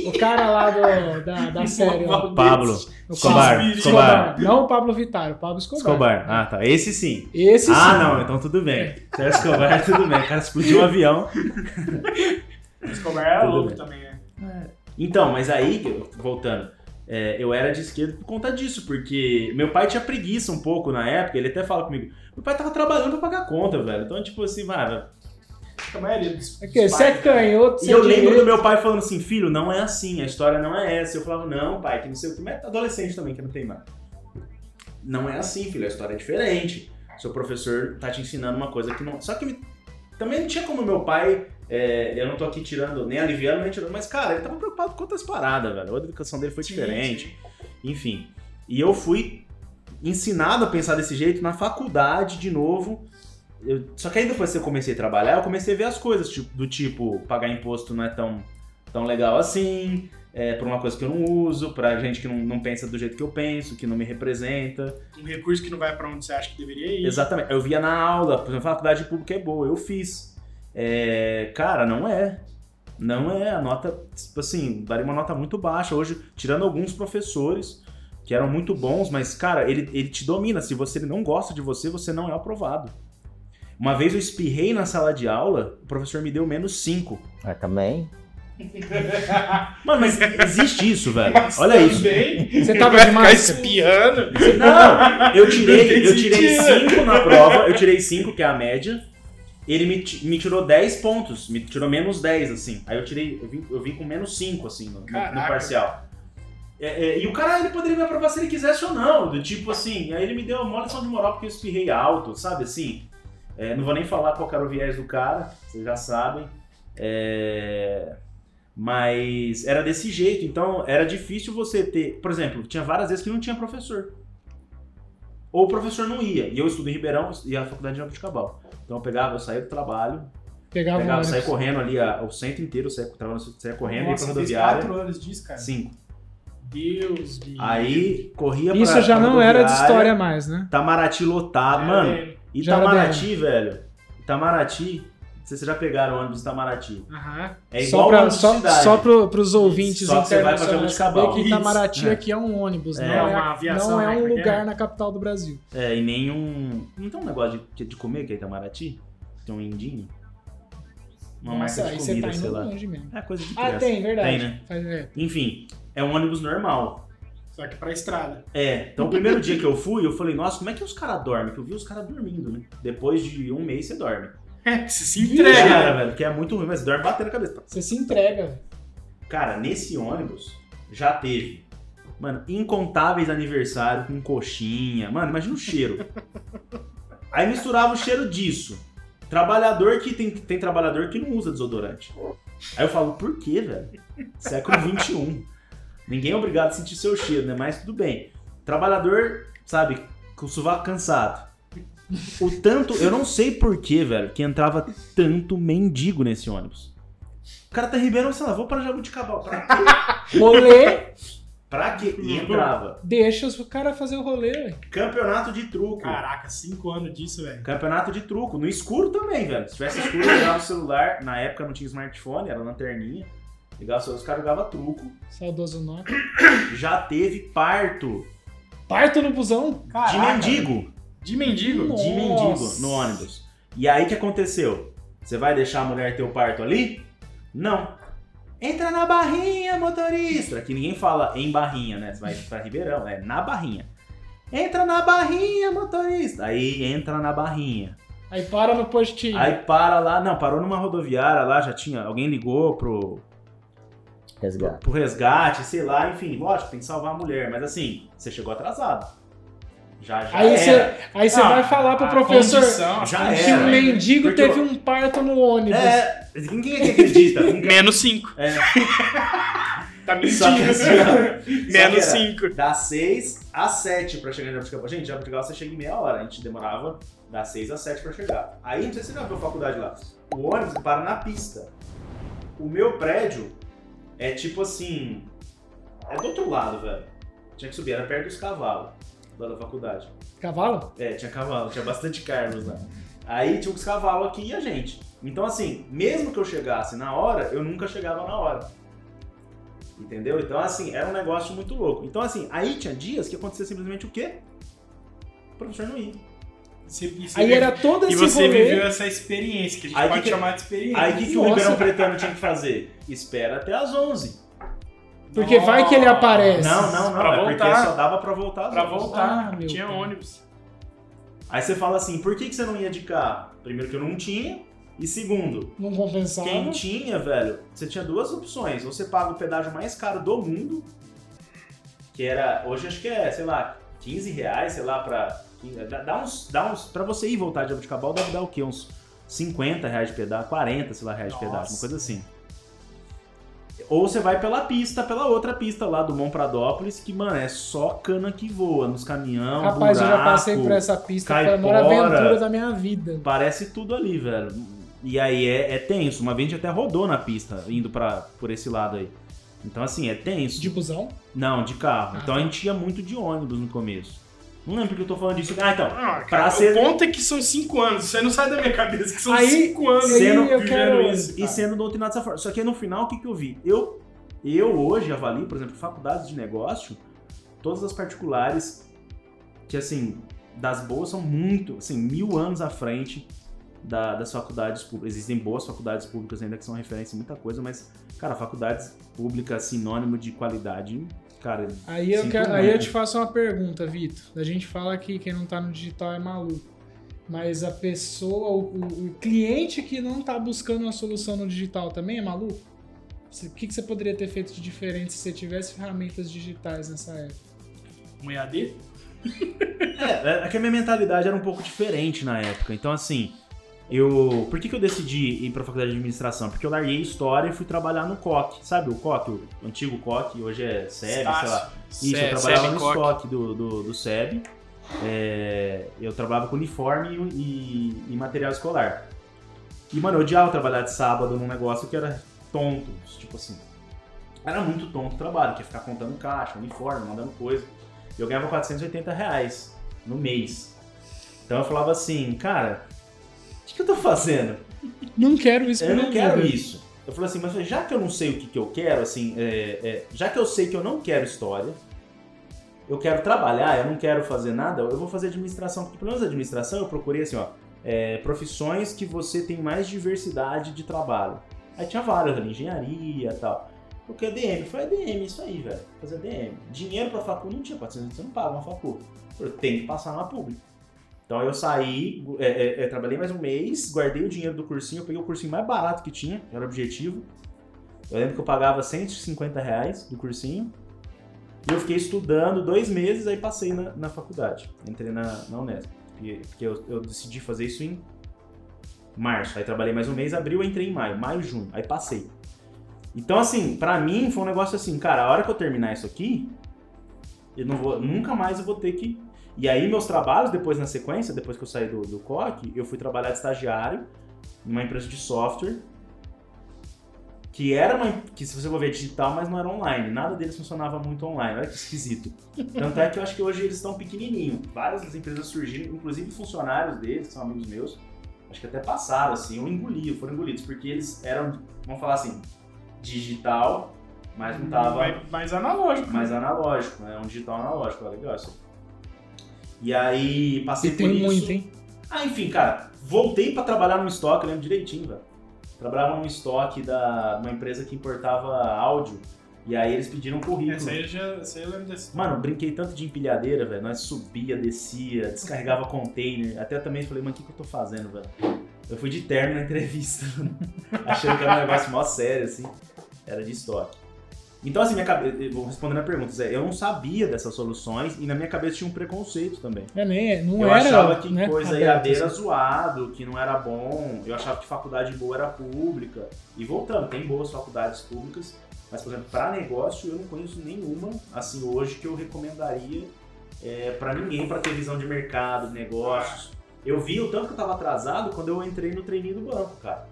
O cara lá do, da, da série. ó. Pablo, O Escobar, Pablo- Escobar, Não o Pablo Vittar, o Pablo Escobar. Escobar. Ah, tá. Esse sim. Esse Ah, sim. não, então tudo bem. Sérgio Escobar, tudo bem. O cara explodiu um avião. Escobar é Tudo louco bem. também, né? Então, mas aí, voltando, é, eu era de esquerda por conta disso, porque meu pai tinha preguiça um pouco na época, ele até fala comigo, meu pai tava trabalhando pra pagar conta, velho. Então, tipo assim, vai, A maioria dos. É que você é pais, canhoto, E eu é lembro direito. do meu pai falando assim, filho, não é assim, a história não é essa. Eu falava, não, pai, que não sei o que, mas é adolescente também, que não tem mais. Não é assim, filho, a história é diferente. Seu professor tá te ensinando uma coisa que não. Só que também não tinha como meu pai. É, eu não tô aqui tirando, nem aliviando, nem tirando, mas, cara, ele tava preocupado com outras paradas, velho. A educação dele foi Sim, diferente. Enfim. E eu fui ensinado a pensar desse jeito na faculdade de novo. Eu- só que aí depois que eu comecei a trabalhar, eu comecei a ver as coisas, tipo, do tipo, pagar imposto não é tão, tão legal assim, é, por uma coisa que eu não uso, pra gente que não, não pensa do jeito que eu penso, que não me representa. Um recurso que não vai pra onde você acha que deveria ir. Exatamente. Eu via na aula, por exemplo, a faculdade pública é boa, eu fiz. É, cara, não é. Não é. A nota, tipo assim, daria uma nota muito baixa. Hoje, tirando alguns professores que eram muito bons, mas, cara, ele, ele te domina. Se você ele não gosta de você, você não é aprovado. Uma vez eu espirrei na sala de aula, o professor me deu menos 5. Ah, também. Mano, mas existe isso, velho. Mas Olha isso. Você tava vai de ficar máscara? espiando. Não, eu tirei, eu tirei sentido. 5 na prova, eu tirei 5, que é a média. Ele me, me tirou 10 pontos, me tirou menos 10, assim. Aí eu tirei, eu vim, eu vim com menos 5, assim, no, no- parcial. É, é, e o cara, ele poderia me aprovar se ele quisesse ou não, do tipo assim. Aí ele me deu uma lição de moral porque eu espirrei alto, sabe assim? É, não vou nem falar qual era o viés do cara, vocês já sabem. É, mas era desse jeito, então era difícil você ter. Por exemplo, tinha várias vezes que não tinha professor. Ou o professor não ia. E eu estudo em Ribeirão e a faculdade de Jabuticabal. Então eu pegava, eu saía do trabalho, Pegava, pegava, saía correndo ali a- o centro inteiro, eu saía, saía correndo, Nossa, ia pra rodoviária. quatro anos disso, cara. Cinco. Deus me Aí corria pra Isso já pra não era de história mais, né? Itamaraty lotado, É, mano. era Itamaraty, velho. Itamaraty. Vocês já pegaram o ônibus Itamaraty. Aham. É só igual pra, ônibus só, cidade. só pro, pros ouvintes Só que você vai pra internacionais saber que Isso. Itamaraty É. aqui é um ônibus, É. não É uma aviação, não é né? um Como é que é? lugar na capital do Brasil. É, e nenhum. Não tem um negócio de, de comer que é Itamaraty? Tem um indinho? Uma Nossa, marca de você comida, tá sei lá. longe mesmo. É coisa de Ah, criança. tem, verdade. Tem, né? Faz- é. Enfim, é um ônibus normal. Só que pra estrada. É, então o primeiro dia que eu fui, eu falei, nossa, como é que os caras dormem? Que eu vi os caras dormindo, né? Depois de um mês você dorme. É, você se Cara, entrega. velho, que é muito ruim, mas dorme batendo a cabeça. Você se entrega. Cara, nesse ônibus já teve, mano, incontáveis aniversários com coxinha. Mano, imagina o cheiro. Aí misturava o cheiro disso. Trabalhador que tem, tem trabalhador que não usa desodorante. Aí eu falo, por quê, velho? Século XXI. Ninguém é obrigado a sentir seu cheiro, né? Mas tudo bem. Trabalhador, sabe, com o sovaco cansado. O tanto, eu não sei por que, velho, que entrava tanto mendigo nesse ônibus. O cara tá Ribeirão, sei lá, vou pra Jabuticabal. Pra quê? Rolê, Pra quê? E entrava. deixa o cara fazer o rolê, velho. Campeonato de truco. Caraca, cinco anos disso, velho. Campeonato de truco. No escuro também, velho. Se tivesse escuro, eu ligava o celular. Na época não tinha smartphone, era lanterninha. Ligava o celular, os caras jogavam truco. Saudoso Nokia. Já teve parto Parto no busão. de Caraca, mendigo. De mendigo? Nossa. De mendigo no ônibus. E aí o que aconteceu? Você vai deixar a mulher ter o parto ali? Não. Entra na barrinha, motorista. Que ninguém fala em barrinha, né? Você vai pra Ribeirão, é na barrinha. Entra na barrinha, motorista. Aí entra na barrinha. Aí para no postinho. Aí para lá, não, parou numa rodoviária lá, já tinha, alguém ligou pro, Resgate. pro resgate, sei lá, enfim, lógico, tem que salvar a mulher, mas assim, você chegou atrasado. Já, já Aí você, aí você Ah, vai falar pro a professor condição, a que o né? mendigo Porque teve eu- um parto no ônibus. É, ninguém é que acredita. Ninguém- Menos cinco. É, Tá mentindo. assim, Menos só que era cinco. Das 6 às 7 pra chegar em Jabuticabal. Gente, Jabuticabal você chega em meia hora. A gente demorava das 6 às 7 pra chegar. Aí, não sei se você já viu a faculdade lá. O ônibus para na pista. O meu prédio é tipo assim. É do outro lado, velho. Tinha que subir, era perto dos cavalos lá da faculdade. Cavalo? É, tinha cavalo, tinha bastante Carlos lá. Aí tinha uns cavalos aqui e a gente. Então, assim, mesmo que eu chegasse na hora, eu nunca chegava na hora. Entendeu? Então, assim, era um negócio muito louco. Então, assim, aí tinha dias que acontecia simplesmente o quê? O professor não ia. Você- e você Aí era todo E esse você rolê. viveu essa experiência, que a gente Aí pode que- chamar de experiência. Aí o que, que o. Ribeirão Pretano tinha que fazer? Espera até as 11. Porque vai que ele aparece. Não, não, não. Pra é porque voltar. só dava pra voltar Pra 11. voltar, Ah, meu tinha ônibus. Aí você fala assim, por que, que você não ia de carro? Primeiro que eu não tinha. E segundo, Não compensava. Quem tinha, velho, você tinha duas opções. Ou você paga o pedágio mais caro do mundo, que era, hoje acho que é, sei lá, 15 reais, sei lá, pra. Dá, uns, dá uns. Pra você ir voltar de Jabuticabal deve dar o quê? Uns 50 reais de pedágio, 40, sei lá, reais de Nossa. pedágio, uma coisa assim. Ou você vai pela pista, pela outra pista lá do Mont Pradópolis, que, mano, é só cana que voa nos caminhão, Rapaz, eu já buraco, passei por essa pista, foi a caipora. maior aventura da minha vida. Parece tudo ali, velho. E aí é, é tenso. Uma vez a gente até rodou na pista, indo pra, por esse lado aí. Então, assim, é tenso. De busão? Não, de carro. Ah, então a gente ia muito de ônibus no começo. Não lembro porque eu tô falando disso. Ah, então. Ah, cara, ser- O ponto é que são cinco anos. Você não sai da minha cabeça que são Aí- cinco anos aí Sendo- eu vivendo quero- isso. E sendo doutrinado dessa forma. Só que aí no final, o que, que eu vi? Eu, eu hoje avalio, por exemplo, faculdades de negócio, todas as particulares, que assim, das boas são muito, assim, mil anos à frente da- das faculdades públicas. Existem boas faculdades públicas ainda que são referência em muita coisa, mas, cara, faculdades públicas, sinônimo de qualidade, cara. Aí eu, quero- aí eu te faço uma pergunta, Vitor. A gente fala que quem não tá no digital é maluco. Mas a pessoa, o, o- o cliente que não tá buscando uma solução no digital também é maluco? O que, que você poderia ter feito de diferente se você tivesse ferramentas digitais nessa época? Um EAD? É, é que a minha mentalidade era um pouco diferente na época. Então, assim, eu. Por que, que eu decidi ir pra faculdade de administração? Porque eu larguei história e fui trabalhar no COC. Sabe o COC, o antigo COC, hoje é SEB, sei lá. Isso, eu trabalhava no estoque do, do, do SEB. É, eu trabalhava com uniforme e, e material escolar. E, mano, eu odiava trabalhar de sábado num negócio que era tonto. Tipo assim. Era muito tonto o trabalho, que ia ficar contando caixa, uniforme, mandando coisa. E eu ganhava 480 reais no mês. Então eu falava assim, cara, o que, eu tô fazendo? Não quero isso Eu não quero vida. isso. Eu falei assim, mas já que eu não sei o que, que eu quero, assim, é, é, já que eu sei que eu não quero história, eu quero trabalhar, eu não quero fazer nada, eu vou fazer administração. Porque pelo menos administração eu procurei assim, ó, é, profissões que você tem mais diversidade de trabalho. Aí tinha várias ali, engenharia e tal. Porque é DM, foi ADM, isso aí, velho. Fazer DM. Dinheiro pra facul não tinha, 400 você não paga uma facul. Eu tenho que passar numa pública. Então eu saí, é, é, é, trabalhei mais um mês, guardei o dinheiro do cursinho, eu peguei o cursinho mais barato que tinha, era o objetivo. Eu lembro que eu pagava 150 reais do cursinho. E eu fiquei estudando dois meses, aí passei na, na faculdade. Entrei na, na Unesp. Porque, porque eu, eu decidi fazer isso em março. Aí trabalhei mais um mês, abril, entrei em maio. Maio, junho. Aí passei. Então, assim, pra mim foi um negócio assim, cara, a hora que eu terminar isso aqui, eu não vou, nunca mais eu vou ter que. E aí, meus trabalhos, depois na sequência, depois que eu saí do, do COC, eu fui trabalhar de estagiário numa empresa de software, que era uma. que se você for ver digital, mas não era online. Nada deles funcionava muito online. Olha que esquisito. Tanto é que eu acho que hoje eles estão pequenininho. Várias empresas surgiram, inclusive funcionários deles, que são amigos meus, acho que até passaram, assim, ou engoliam, foram engolidos, porque eles eram, vamos falar assim, digital, mas não tava Mais, mais analógico. mais analógico, né? Um digital analógico, ó, legal isso. E aí passei E por tem isso. muito, hein? Ah, enfim, cara, voltei pra trabalhar num estoque, eu lembro direitinho, velho. Trabalhava num estoque da, de uma empresa que importava áudio. E aí eles pediram um currículo. Essa aí eu já essa aí eu lembro desse. Mano, brinquei tanto de empilhadeira, velho. Nós subia, descia, descarregava container. Até também falei, mano, o que, que eu tô fazendo, velho? Eu fui de terno na entrevista, achando que era um negócio mó sério, assim. Era de estoque. Então, assim, minha cabeça, eu vou respondendo a pergunta, Zé, eu não sabia dessas soluções e na minha cabeça tinha um preconceito também. É, nem, não eu era. achava que né, coisa aberto, era assim. zoado, que não era bom. Eu achava que faculdade boa era pública. E voltando, tem boas faculdades públicas, mas, por exemplo, para negócio eu não conheço nenhuma, assim, hoje que eu recomendaria é, para ninguém para ter visão de mercado, de negócios. Eu vi o tanto que eu tava atrasado quando eu entrei no treininho do banco, cara.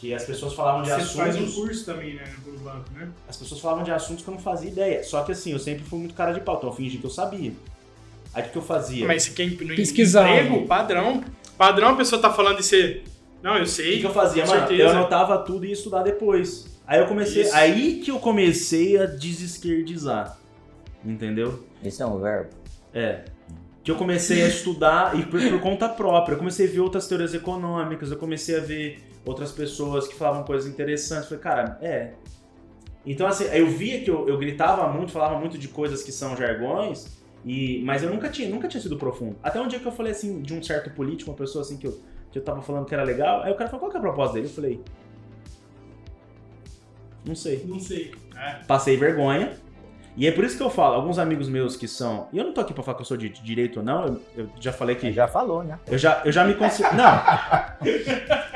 Que as pessoas falavam de Você faz um assuntos. curso também, né, no banco, né? As pessoas falavam de assuntos que eu não fazia ideia. Só que assim, eu sempre fui muito cara de pau, então eu fingi que eu sabia. Aí o que, eu fazia? Mas você quer no Pesquisava. emprego, padrão. Padrão, a pessoa tá falando de você. Não, eu O que, sei. que eu fazia, mano? certeza. Eu anotava tudo e ia estudar depois. Aí eu comecei. Isso. Aí que eu comecei a desesquerdizar. Entendeu? Isso é um verbo. É. Que eu comecei a estudar e por, por conta própria. Eu comecei a ver outras teorias econômicas, eu comecei a ver outras pessoas que falavam coisas interessantes. Falei, cara, é. Então, assim, eu via que eu, eu gritava muito, falava muito de coisas que são jargões, e, mas eu nunca tinha, nunca tinha sido profundo. Até um dia que eu falei assim, de um certo político, uma pessoa assim que eu, que eu tava falando que era legal, aí o cara falou, qual que é a proposta dele? Eu falei. Não sei Não sei. É. passei vergonha. E é por isso que eu falo, alguns amigos meus que são. E eu não tô aqui pra falar que eu sou de direito ou não, eu, eu já falei que. Já falou, né? Eu já, eu já me considero. Não!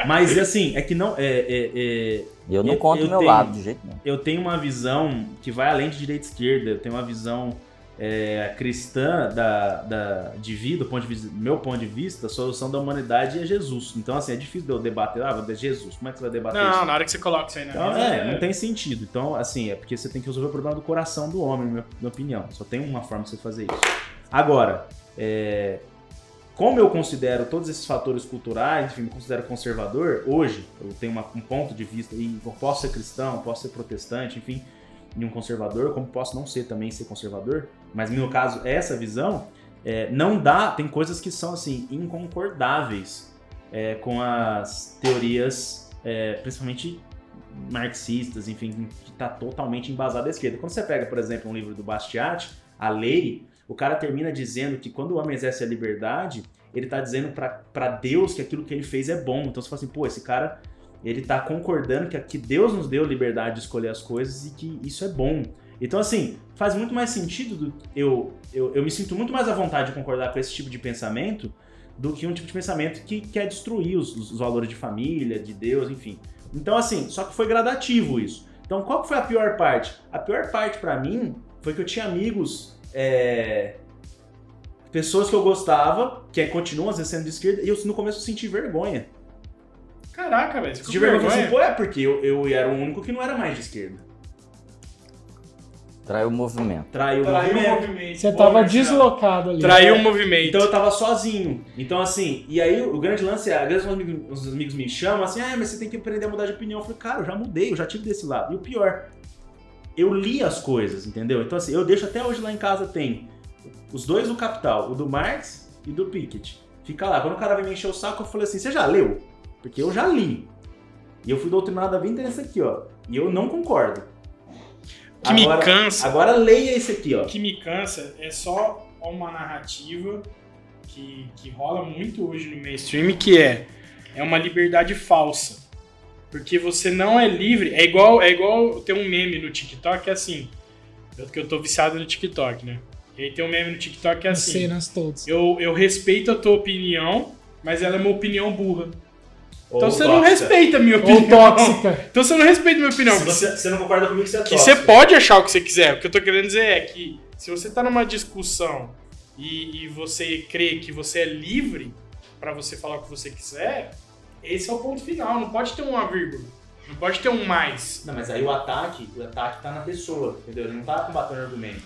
Mas assim, é que não. É, é- é- Eu não Eu- conto eu o meu tenho- lado, de jeito nenhum. eu tenho uma visão que vai além de direita e esquerda, eu tenho uma visão é, cristã da, da, de vida, do ponto de vista, meu ponto de vista, a solução da humanidade é Jesus. Então, assim, é difícil de eu debater, ah, é Jesus, como é que você vai debater isso? Não, na hora que você coloca isso aí na Então, mesa. é, não tem sentido. Então, assim, é porque você tem que resolver o problema do coração do homem, na minha, minha opinião. Só tem uma forma de você fazer isso. Agora, é, como eu considero todos esses fatores culturais, enfim, me considero conservador, hoje, eu tenho uma- um ponto de vista, e posso ser cristão, posso ser protestante, enfim, e um conservador, como posso não ser também ser conservador, mas no meu caso, essa visão, é, não dá, tem coisas que são, assim, inconcordáveis é, com as teorias, é, principalmente marxistas, enfim, que está totalmente embasado à esquerda. Quando você pega, por exemplo, um livro do Bastiat, A Lei, o cara termina dizendo que quando o homem exerce a liberdade, ele tá dizendo para Deus que aquilo que ele fez é bom. Então você fala assim, pô, esse cara, ele tá concordando que, que Deus nos deu liberdade de escolher as coisas e que isso é bom. Então, assim, faz muito mais sentido. Do, eu, eu, eu me sinto muito mais à vontade de concordar com esse tipo de pensamento do que um tipo de pensamento que quer destruir os, os valores de família, de Deus, enfim. Então, assim, só que foi gradativo isso. Então, qual foi a pior parte? A pior parte pra mim foi que eu tinha amigos, é, pessoas que eu gostava, que continuam às vezes sendo de esquerda, e eu no começo senti vergonha. Caraca, velho. Você Senti ficou vergonha, assim, pô, é porque eu, eu era o único que não era mais de esquerda. Traiu o movimento. Traiu o Traiu o movimento. movimento. Você Pô, tava deslocado ali. Traiu o movimento. Então eu tava sozinho. Então, assim, e aí o grande lance é, às vezes os amigos, os amigos me chamam assim, ah, mas você tem que aprender a mudar de opinião. Eu falei, cara, eu já mudei, eu já tive desse lado. E o pior, eu li as coisas, entendeu? Então, assim, eu deixo até hoje lá em casa, tem os dois do Capital, o do Marx e do Piketty. Fica lá. Quando o cara vem me encher o saco, eu falei assim, você já leu? Porque eu já li. E eu fui doutrinado a vida nesse aqui, ó. E eu não concordo. que me Agora- cansa. Agora leia esse aqui, ó. O que me cansa é só uma narrativa que, que rola muito hoje no mainstream, que é, é uma liberdade falsa. Porque você não é livre. É igual, é igual ter um meme no TikTok que é assim. Eu, que eu tô viciado no TikTok, né? E aí tem um meme no TikTok que é assim. Cenas todas. Eu, eu respeito a tua opinião, mas ela é uma opinião burra. Então Ou você não tóxica. respeita a minha Ou opinião. tóxica. Então você não respeita a minha opinião. Se você, você não concorda comigo, você é Que tóxico. você pode achar o que você quiser. O que eu tô querendo dizer é que se você tá numa discussão e, e você crê que você é livre pra você falar o que você quiser, esse é o ponto final. Não pode ter uma vírgula. Não pode ter um mais. Não, mas aí o ataque, o ataque tá na pessoa, entendeu? Ele não tá combatendo o argumento.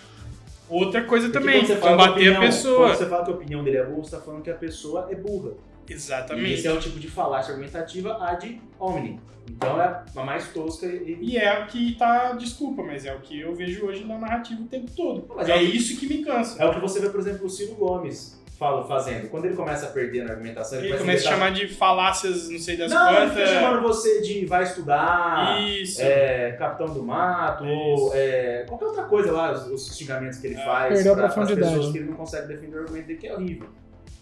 Outra coisa Porque também, quando você fala que combater a opinião- pessoa. Quando você fala que a opinião dele é burra, você tá falando que a pessoa é burra. E Exatamente. esse é o tipo de falácia argumentativa ad hominem. Então é a mais tosca e... E é o que tá. Desculpa, mas é o que eu vejo hoje na narrativa o tempo todo. Mas é é isso que me cansa. É o que você vê, por exemplo, o Ciro Gomes fala, fazendo. Quando ele começa a perder na argumentação, Ele começa começa a chamar de falácias, não sei das Não, ele fica quantas. chamando você de vai estudar, Isso. é, capitão do mato, ou Isso. é, qualquer outra coisa lá, os, os xingamentos que ele É. faz Perdeu a para as profundidade. pessoas que ele não consegue defender o argumento dele, que é horrível.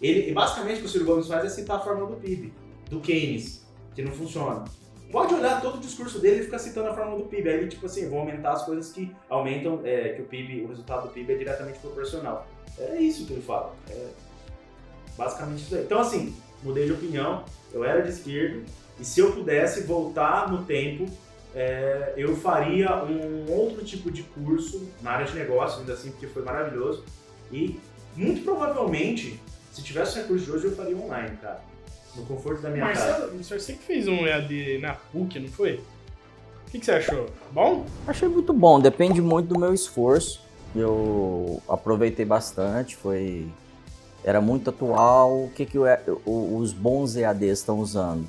Ele, basicamente o que o Ciro Gomes faz é citar a fórmula do PIB, do Keynes, que não funciona. Pode olhar todo o discurso dele e ficar citando a fórmula do PIB. Aí tipo assim, vou aumentar as coisas que aumentam, é, que o PIB, o resultado do PIB é diretamente proporcional. É isso que ele fala. É basicamente isso aí. Então, assim, mudei de opinião, eu era de esquerda, e se eu pudesse voltar no tempo, é, eu faria um outro tipo de curso na área de negócio, ainda assim, porque foi maravilhoso. E muito provavelmente, Se tivesse o recurso de hoje, eu faria online, cara. No conforto da minha casa. Marcelo, você que fez um EAD na PUC, não foi? O que, que você achou? Bom? Achei muito bom, depende muito do meu esforço. Eu aproveitei bastante, foi era muito atual. O que, que o, o, os bons EADs estão usando?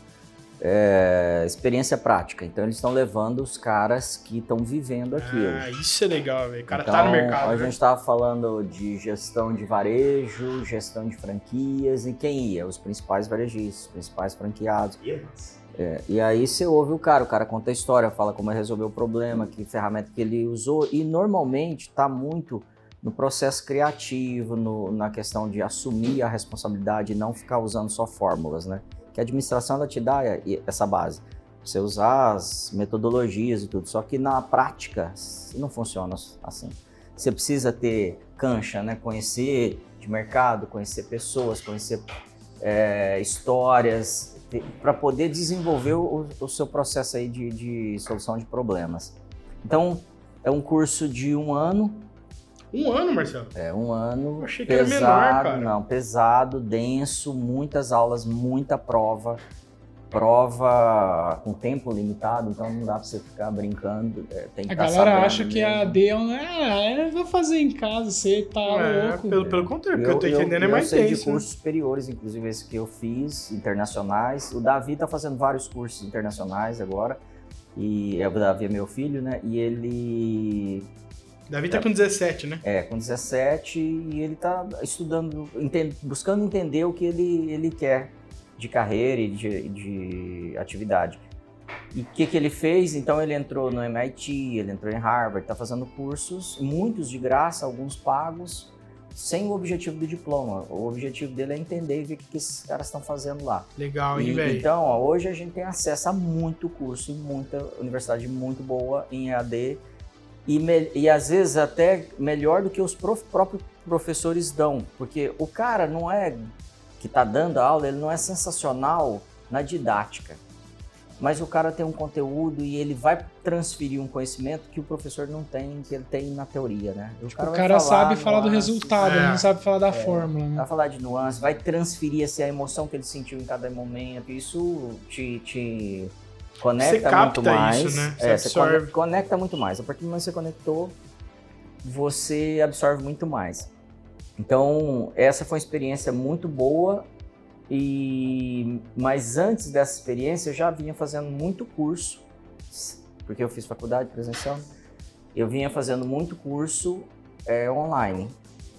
É, experiência prática. Então eles estão levando os caras que estão vivendo aquilo. Ah, isso é legal, velho. O cara então, tá no mercado. A né? gente estava falando de gestão de varejo, gestão de franquias, e quem ia? Os principais varejistas, os principais franqueados. É, e aí você ouve o cara, o cara conta a história, fala como ele resolveu o problema, que ferramenta que ele usou, e normalmente está muito no processo criativo, no, na questão de assumir a responsabilidade e não ficar usando só fórmulas, né? Que a administração ela te dá essa base. Você usar as metodologias e tudo, só que na prática não funciona assim. Você precisa ter cancha, né? Conhecer de mercado, conhecer pessoas, conhecer é, histórias, para poder desenvolver o, o, seu processo aí de, de solução de problemas. Então, é um curso de um ano, um ano, Marcelo? É, um ano. Eu achei que pesado, era menor, cara. Não, pesado, denso, muitas aulas, muita prova. Prova com tempo limitado, então não dá pra você ficar brincando. É, tem que a galera acha mesmo. que a D é um. É, vou fazer em casa, você tá é, louco. Pelo, pelo contrário, o que eu tô eu, entendendo eu, é mais eu sei tenso. de cursos superiores, inclusive esse que eu fiz, internacionais. O Davi tá fazendo vários cursos internacionais agora. E o Davi é meu filho, né? E ele Davi tá com 17, né? É, com 17 e ele tá estudando, buscando entender o que ele, ele quer de carreira e de, de atividade. E o que, que ele fez? Então ele entrou no MIT, ele entrou em Harvard, está fazendo cursos, muitos de graça, alguns pagos, sem o objetivo do diploma. O objetivo dele é entender e ver o que, que esses caras estão fazendo lá. Legal, hein, velho? então, ó, hoje a gente tem acesso a muito curso, muita universidade muito boa em EAD e, me- e às vezes até melhor do que os prof- próprios professores dão, porque o cara não é que está dando a aula, ele não é sensacional na didática, mas o cara tem um conteúdo e ele vai transferir um conhecimento que o professor não tem, que ele tem na teoria, né? O vai cara sabe nuances, falar do resultado, É. não sabe falar da fórmula, né? Vai falar de nuances, vai transferir assim, a emoção que ele sentiu em cada momento. Isso te, te conecta Você muito mais. isso, né? Você É, você absorve. conecta, conecta muito mais. A partir do momento que você conectou, você absorve muito mais. Então, essa foi uma experiência muito boa. E mas antes dessa experiência, eu já vinha fazendo muito curso, porque eu fiz faculdade presencial. Eu vinha fazendo muito curso é, online.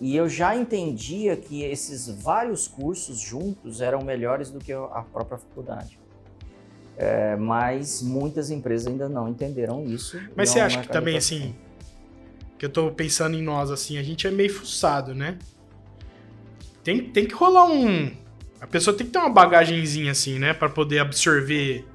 E eu já entendia que esses vários cursos juntos eram melhores do que a própria faculdade. É, mas muitas empresas ainda não entenderam isso. Mas você acha que marcaram também, assim, que eu tô pensando em nós, assim, a gente é meio fuçado, né? Tem, tem que rolar um. A pessoa tem que ter uma bagagenzinha, assim, né? Pra poder absorver.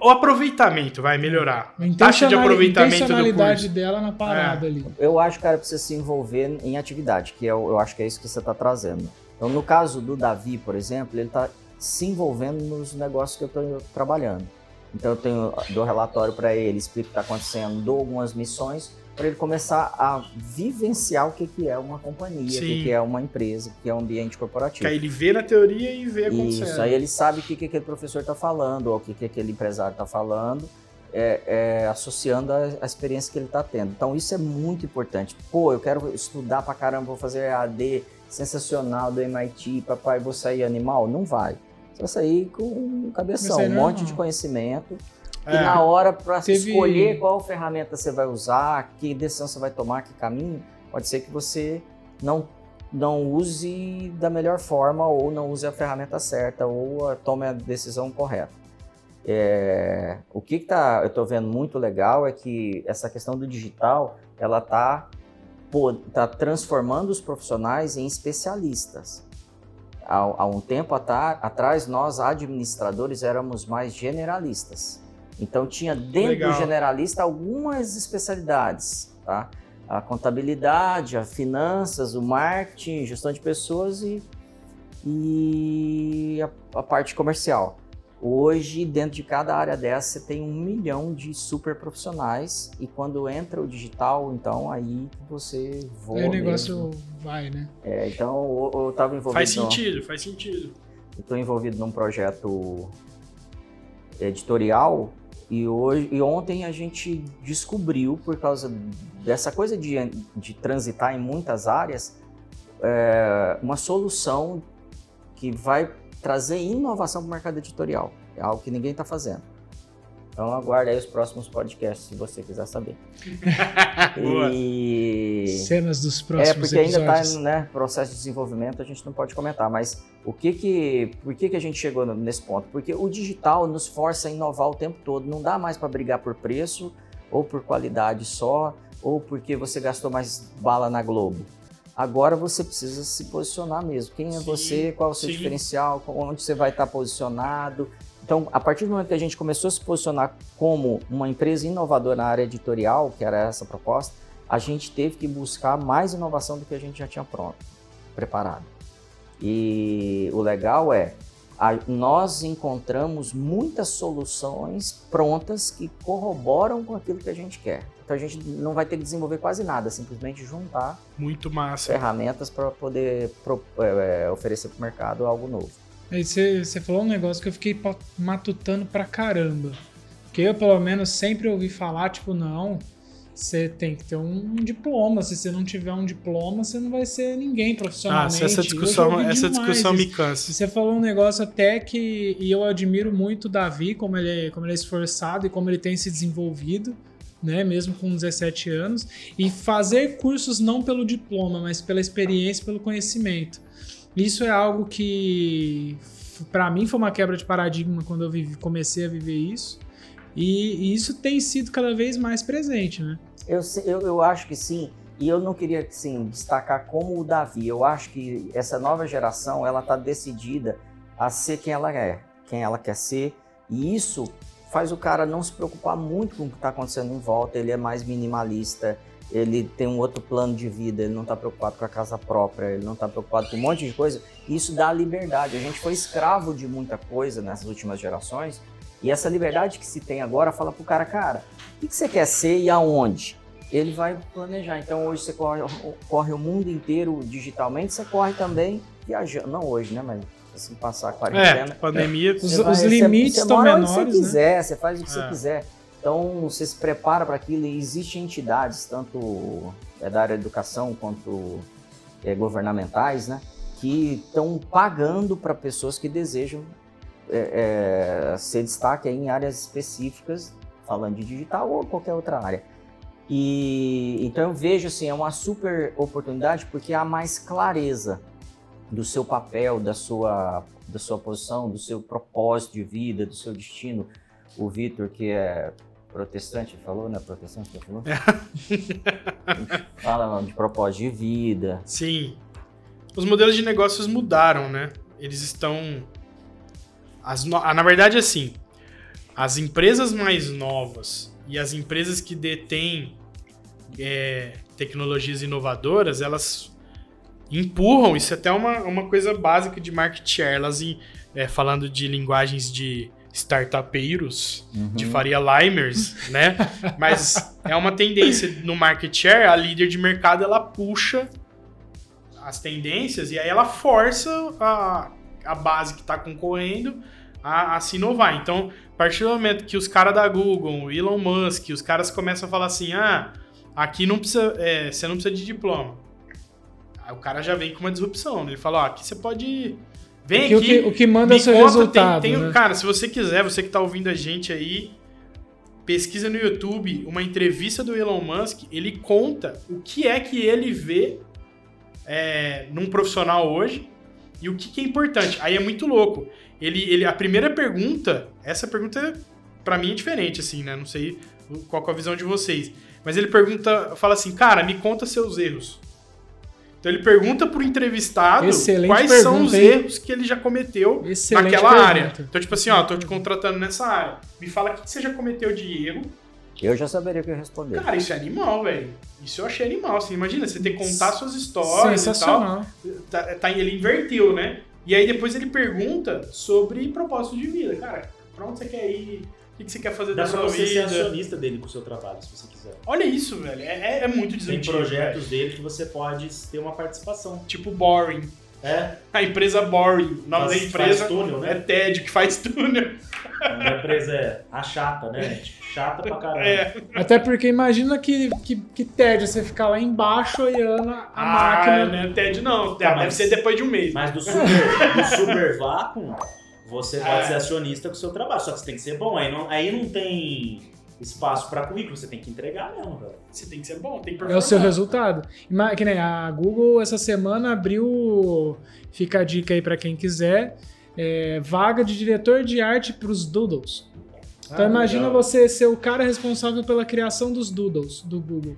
O aproveitamento vai melhorar. A Taxa de aproveitamento do intencionalidade curso. dela na parada ali. Eu acho que o cara precisa se envolver em atividade, que eu, eu acho que é isso que você está trazendo. Então, no caso do Davi, por exemplo, ele está se envolvendo nos negócios que eu estou trabalhando. Então, eu tenho, dou relatório para ele, explico o que está acontecendo, dou algumas missões para ele começar a vivenciar o que, que é uma companhia, o Sim. que, que é uma empresa, o que é um ambiente Que corporativo. aí ele vê na teoria e vê acontecendo. Isso, aí ele sabe o que, que aquele professor está falando, ou o que, que aquele empresário está falando, é, é, associando a, a experiência que ele está tendo. Então isso é muito importante. Pô, eu quero estudar pra caramba, vou fazer AD sensacional do MIT, papai, vou sair animal? Não vai. Você vai sair com um cabeção, um monte normal. de conhecimento. E É. na hora, para Teve- escolher qual ferramenta você vai usar, que decisão você vai tomar, que caminho, pode ser que você não, não use da melhor forma, ou não use a ferramenta certa, ou tome a decisão correta. É, o que, que tá, eu estou vendo muito legal é que essa questão do digital, ela está tá transformando os profissionais em especialistas. Há, um tempo atrás, nós administradores éramos mais generalistas. Então tinha dentro Legal. do generalista algumas especialidades, tá? A contabilidade, a finanças, o marketing, gestão de pessoas e, e a, a parte comercial. Hoje, dentro de cada área dessa, você tem um milhão de super profissionais e quando entra o digital, então aí você voa. Aí o negócio mesmo. vai, né? É, então eu, eu tava envolvido. Faz num- sentido, faz sentido. eu estou envolvido num projeto editorial e, hoje, e ontem a gente descobriu, por causa dessa coisa de, de transitar em muitas áreas, é, uma solução que vai trazer inovação para o mercado editorial. É algo que ninguém está fazendo. Então aguarde aí os próximos podcasts, se você quiser saber. E... Cenas dos É, próximos porque ainda episódios. está né, processo de desenvolvimento, a gente não pode comentar, mas o que que, por que que a gente chegou nesse ponto? Porque o digital nos força a inovar o tempo todo, não dá mais para brigar por preço, ou por qualidade só, ou porque você gastou mais bala na Globo. Agora você precisa se posicionar mesmo. Quem é Sim, você, qual é o seu sim. diferencial, onde você vai estar posicionado. Então, a partir do momento que a gente começou a se posicionar como uma empresa inovadora na área editorial, que era essa a proposta, a gente teve que buscar mais inovação do que a gente já tinha pronto, preparado. E o legal é, a- nós encontramos muitas soluções prontas que corroboram com aquilo que a gente quer. Então a gente não vai ter que desenvolver quase nada, simplesmente juntar Muito massa. ferramentas para poder pro- é, é, oferecer para o mercado algo novo. Aí você falou um negócio que eu fiquei matutando pra caramba. Que eu, pelo menos, sempre ouvi falar, tipo, não, você tem que ter um diploma. Se você não tiver um diploma, você não vai ser ninguém Ah, profissionalmente. essa Hoje discussão, essa discussão me cansa. Você falou um negócio até que. E eu admiro muito o Davi, como ele, é, como ele é esforçado e como ele tem se desenvolvido, né? Mesmo com 17 anos. E fazer cursos não pelo diploma, mas pela experiência, pelo conhecimento. Isso é algo que, para mim, foi uma quebra de paradigma quando eu comecei a viver isso. E, e isso tem sido cada vez mais presente, né? Eu, eu, eu acho que sim, e eu não queria assim, destacar como o Davi. Eu acho que essa nova geração ela está decidida a ser quem ela é, quem ela quer ser, e isso faz o cara não se preocupar muito com o que está acontecendo em volta. Ele é mais minimalista, ele tem um outro plano de vida, ele não está preocupado com a casa própria, ele não está preocupado com um monte de coisa. Isso dá liberdade. A gente foi escravo de muita coisa nessas últimas gerações. E essa liberdade que se tem agora fala pro cara, cara, o que, que você quer ser e aonde? Ele vai planejar. Então hoje você corre, corre o mundo inteiro digitalmente, você corre também viajando. Não hoje, né? Mas assim, passar a É, quarentena. pandemia. Os- os limites estão menores, você né? quiser, você faz o que É. você quiser. Então você se prepara para aquilo e existem entidades, tanto é, da área da educação quanto é, governamentais, né? Que estão pagando para pessoas que desejam é, é, ser destaque em áreas específicas, falando de digital ou qualquer outra área. E então eu vejo assim, é uma super oportunidade porque há mais clareza do seu papel, da sua, da sua posição, do seu propósito de vida, do seu destino. O Vitor, que é protestante, falou, né? Protestante, você falou? Fala de propósito de vida. Sim. Os modelos de negócios mudaram, né? Eles estão. As no- ah, Na verdade, assim, as empresas mais novas e as empresas que detêm é, tecnologias inovadoras, elas empurram, isso é até uma, uma coisa básica de market share, elas, em- é, falando de linguagens de startupeiros, de Uhum. Faria Limers, né? Mas é uma tendência no market share, a líder de mercado ela puxa as tendências e aí ela força a, a base que está concorrendo a, a se inovar. Então, a partir do momento que os caras da Google, o Elon Musk, os caras começam a falar assim, ah, aqui não precisa, é, você não precisa de diploma. Aí o cara já vem com uma disrupção, né? Ele fala, ó, aqui você pode... Vem Porque o aqui, que, o que manda é o seu conta, resultado. tem- tem- né? Cara, se você quiser, você que tá ouvindo a gente aí, pesquisa no YouTube uma entrevista do Elon Musk, ele conta o que é que ele vê é, num profissional hoje e o que, que é importante. Aí é muito louco. Ele, ele, a primeira pergunta, essa pergunta pra mim é diferente, assim, né? Não sei qual é a visão de vocês. Mas ele pergunta, fala assim, cara, me conta seus erros. Então ele pergunta pro entrevistado Excelente quais são pergunta, os hein? erros que ele já cometeu Excelente naquela pergunta. área. Então, tipo assim, ó, tô te contratando nessa área. Me fala o que você já cometeu de erro. Eu já saberia o que eu ia responder. Cara, isso é animal, velho. Isso eu achei animal. Assim, imagina, você ter que contar suas histórias e tal. Sensacional. Tá, tá- ele inverteu, né? E aí depois ele pergunta sobre propósito de vida. Cara, pra onde você quer ir? O que que você quer fazer Dá da pra sua você ser vida? acionista dele com o seu trabalho, se você quiser. Olha isso, velho. É, é- é muito Tem desantigo. projetos velho. dele que você pode ter uma participação. Tipo Boring. É, A empresa Boring. O nome faz, da empresa faz túnel, é né? TED, que faz túnel. A empresa é a chata, né? Tipo, chata pra caramba. É. Até porque imagina que, que, que tédio você ficar lá embaixo olhando a Ah, máquina. né? TED não. Tá, Deve mas- ser depois de um mês. Mas do super, do super vácuo, você pode É. ser acionista com o seu trabalho. Só que você tem que ser bom. Aí não, aí não tem espaço pra currículo, você tem que entregar mesmo, velho. Você tem que ser bom, tem que É o performar. seu resultado. Que nem a Google essa semana abriu. Fica a dica aí pra quem quiser. é, vaga de diretor de arte pros Doodles. Então Ah, imagina legal. você ser o cara responsável pela criação dos Doodles do Google.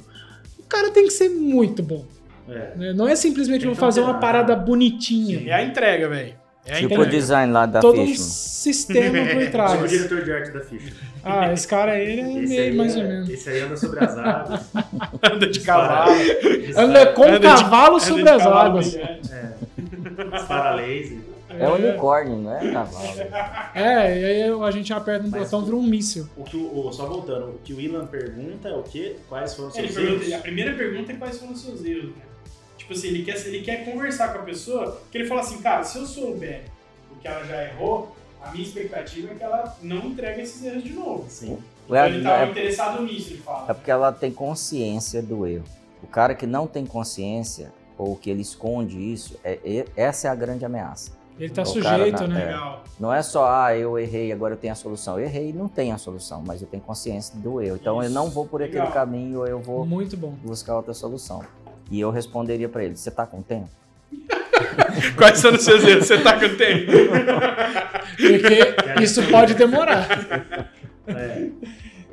O cara tem que ser muito bom. É. né? Não é simplesmente vou fazer uma parada bonitinha. É a entrega, velho. É Tipo o design lá da Todo um Fishman. sistema por Tipo o trás. diretor de arte da ficha. Ah, esse cara aí ele é Esse meio aí, mais é- ou menos. esse aí anda sobre as águas. Anda de cavalo. Anda com Anda de- cavalo anda sobre de as cavalo águas. É. Dispara laser. É unicórnio, não é cavalo. É, e aí a gente aperta um Mas- botão e vira um míssil. O que o, o- só voltando, o que o Ilan pergunta é o quê? Quais foram os seus erros? a primeira pergunta é quais foram os seus erros, né? Tipo assim, ele quer, ele quer conversar com a pessoa, que ele fala assim, cara, se eu souber o que ela já errou, a minha expectativa é que ela não entregue esses erros de novo. Sim. Então ele tava É, interessado nisso, ele é fala. porque ela tem consciência do erro. O cara que não tem consciência, ou que ele esconde isso, é, é- essa é a grande ameaça. Ele tá O sujeito, na- né? é. Não é só, ah, eu errei, agora eu tenho a solução. Eu errei e não tenho a solução, mas eu tenho consciência do erro. Então eu Isso, não vou por aquele legal. caminho, eu vou Muito bom. buscar outra solução. E eu responderia pra ele: você tá com tempo? Quais são os seus erros? Você tá com tempo? Porque isso pode demorar. É.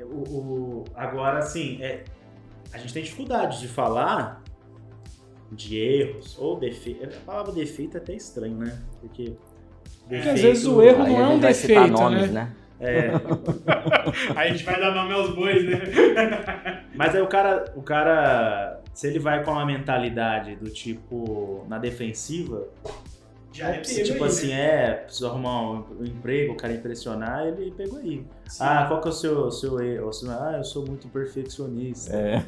O, o- agora, assim, é, a gente tem dificuldade de falar de erros ou defeitos. A palavra defeito é até estranho, né? Porque. Porque às vezes o erro não é um defeito, nomes, né? né? É, Aí a gente vai dar nome aos bois, né? mas aí o cara, o cara, se ele vai com uma mentalidade do tipo na defensiva, Já é pego tipo aí, assim, né? é, preciso arrumar um, um emprego, o cara impressionar, ele pegou aí. Ah, qual que é o seu, seu erro? Ah, eu sou muito perfeccionista. É.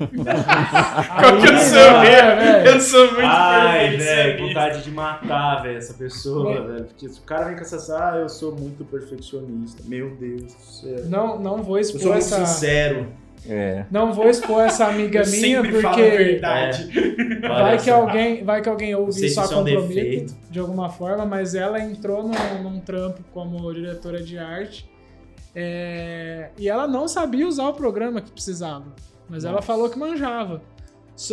Qual que é o seu não, erro? velho. Eu sou muito Ai, perfeccionista. velho, vontade de matar, velho, essa pessoa, É. velho. Porque se o cara vem com essa, ah, eu sou muito perfeccionista. Meu Deus do céu. Não, não vou Eu sou expor muito essa. sincero. É. Não vou expor essa amiga Eu minha, a porque verdade. vai Olha que alguém, vai que alguém ouve isso a é comprometo defeito. de alguma forma, mas ela entrou num, num trampo como diretora de arte é, e ela não sabia usar o programa que precisava, mas ela Nossa. falou que manjava.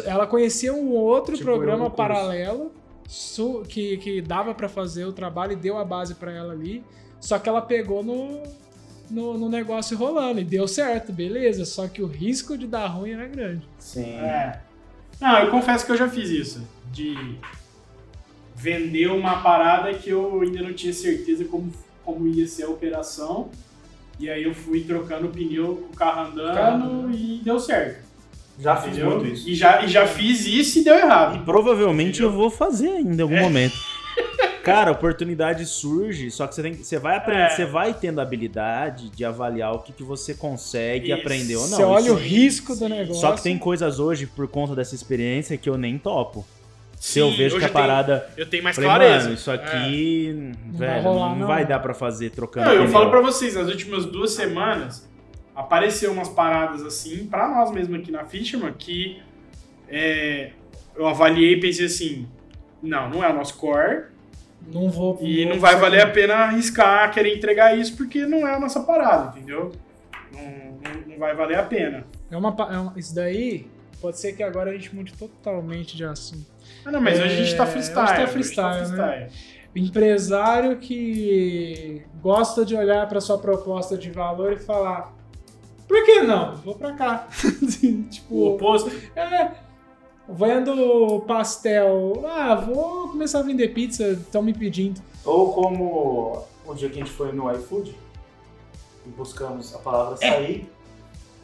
Ela conhecia um outro Tipo, programa paralelo su- que, que dava pra fazer o trabalho e deu a base pra ela ali, só que ela pegou no, no, no negócio rolando e deu certo, beleza, só que o risco de dar ruim era grande. Sim. É. Não, eu confesso que eu já fiz isso. De vender uma parada que eu ainda não tinha certeza como, como ia ser a operação. E aí eu fui trocando o pneu com o carro andando Carro. e deu certo. Já entendeu? E já, e já fiz isso e deu errado. E provavelmente eu vou fazer ainda em algum É. momento. Cara, a oportunidade surge, só que você, tem, você vai aprender, É. você vai tendo a habilidade de avaliar o que, que você consegue Isso. aprender ou não. Você olha Isso- o risco do negócio. Só que tem coisas hoje, por conta dessa experiência, que eu nem topo. Se eu vejo que a eu tenho- parada. Eu tenho mais Falei, clareza. mano, isso É. aqui, vai velho, rolar, não, não. vai dar pra fazer trocando. Não, eu falo pra vocês, nas últimas duas semanas apareceu umas paradas assim, pra nós mesmo aqui na Fisherman, que é, eu avaliei e pensei assim, não, não é o nosso core, Não vou. e não vai valer a pena arriscar querer entregar isso porque não é a nossa parada, entendeu? Não, não- não vai valer a pena. É uma, é uma- isso daí pode ser que agora a gente mude totalmente de assunto. Ah, não, mas hoje a gente tá É, freestyle. hoje tá hoje freestyle, né? Empresário que gosta de olhar para sua proposta de valor e falar: por que não? Vou pra cá. O tipo, oposto. é. Vendo pastel. Ah, vou começar a vender pizza, estão me pedindo. Ou como o dia que a gente foi no iFood e buscamos a palavra É. açaí,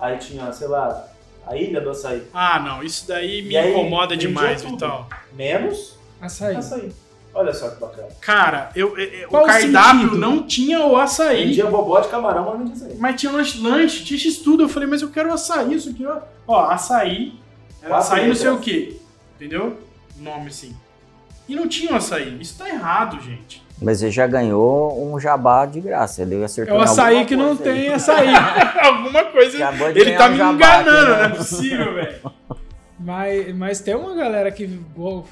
aí tinha, sei lá, a ilha do açaí. Ah, não, isso daí me aí, incomoda demais. Vitão. Menos Açaí. açaí. Olha só que bacana. Cara, eu, eu- o cardápio sentido? não tinha o açaí. Vendia bobó de camarão, mas não tinha açaí. Mas tinha lanche, lanche, tinha X tudo. Eu falei, mas eu quero açaí, isso aqui, ó. Ó, açaí. Era Quatro açaí não sei o quê. Entendeu? Nome assim. E não tinha o açaí. Isso tá errado, gente. Mas ele já ganhou um jabá de graça. Ele É acertou o em açaí que não aí. tem açaí. Alguma coisa. Ele tá um me enganando, aqui, não é né? possível, velho. Mas, mas tem uma galera que go-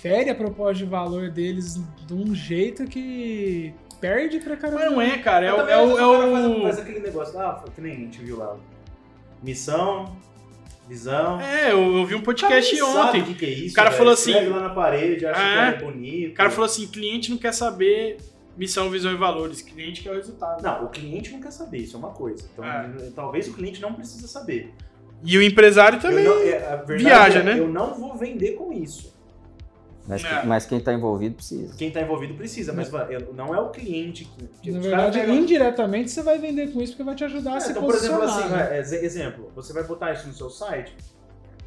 fere a proposta de valor deles de um jeito que perde pra caramba. Mas não é, cara. É, o- é o. É o faz, o... faz aquele negócio lá, que nem a gente viu lá. Missão, visão. É, eu, eu vi um cara podcast nem sabe ontem. o que, é isso. O cara velho. falou assim- Escreve lá na parede, acha É. que é bonito. O cara falou assim: cliente não quer saber missão, visão e valores. Cliente quer o resultado. Não, o cliente não quer saber, isso é uma coisa. Então, É. talvez o cliente não precisa saber. E o empresário também. Não- é, a verdade viaja, é, né? Eu não vou vender com isso. Mas, É. mas quem tá envolvido precisa. Quem tá envolvido precisa, mas não é o cliente que. Na verdade, indiretamente você vai vender com isso porque vai te ajudar a É, se então, por exemplo, posicionar. assim, né? é, ex- exemplo, você vai botar isso no seu site,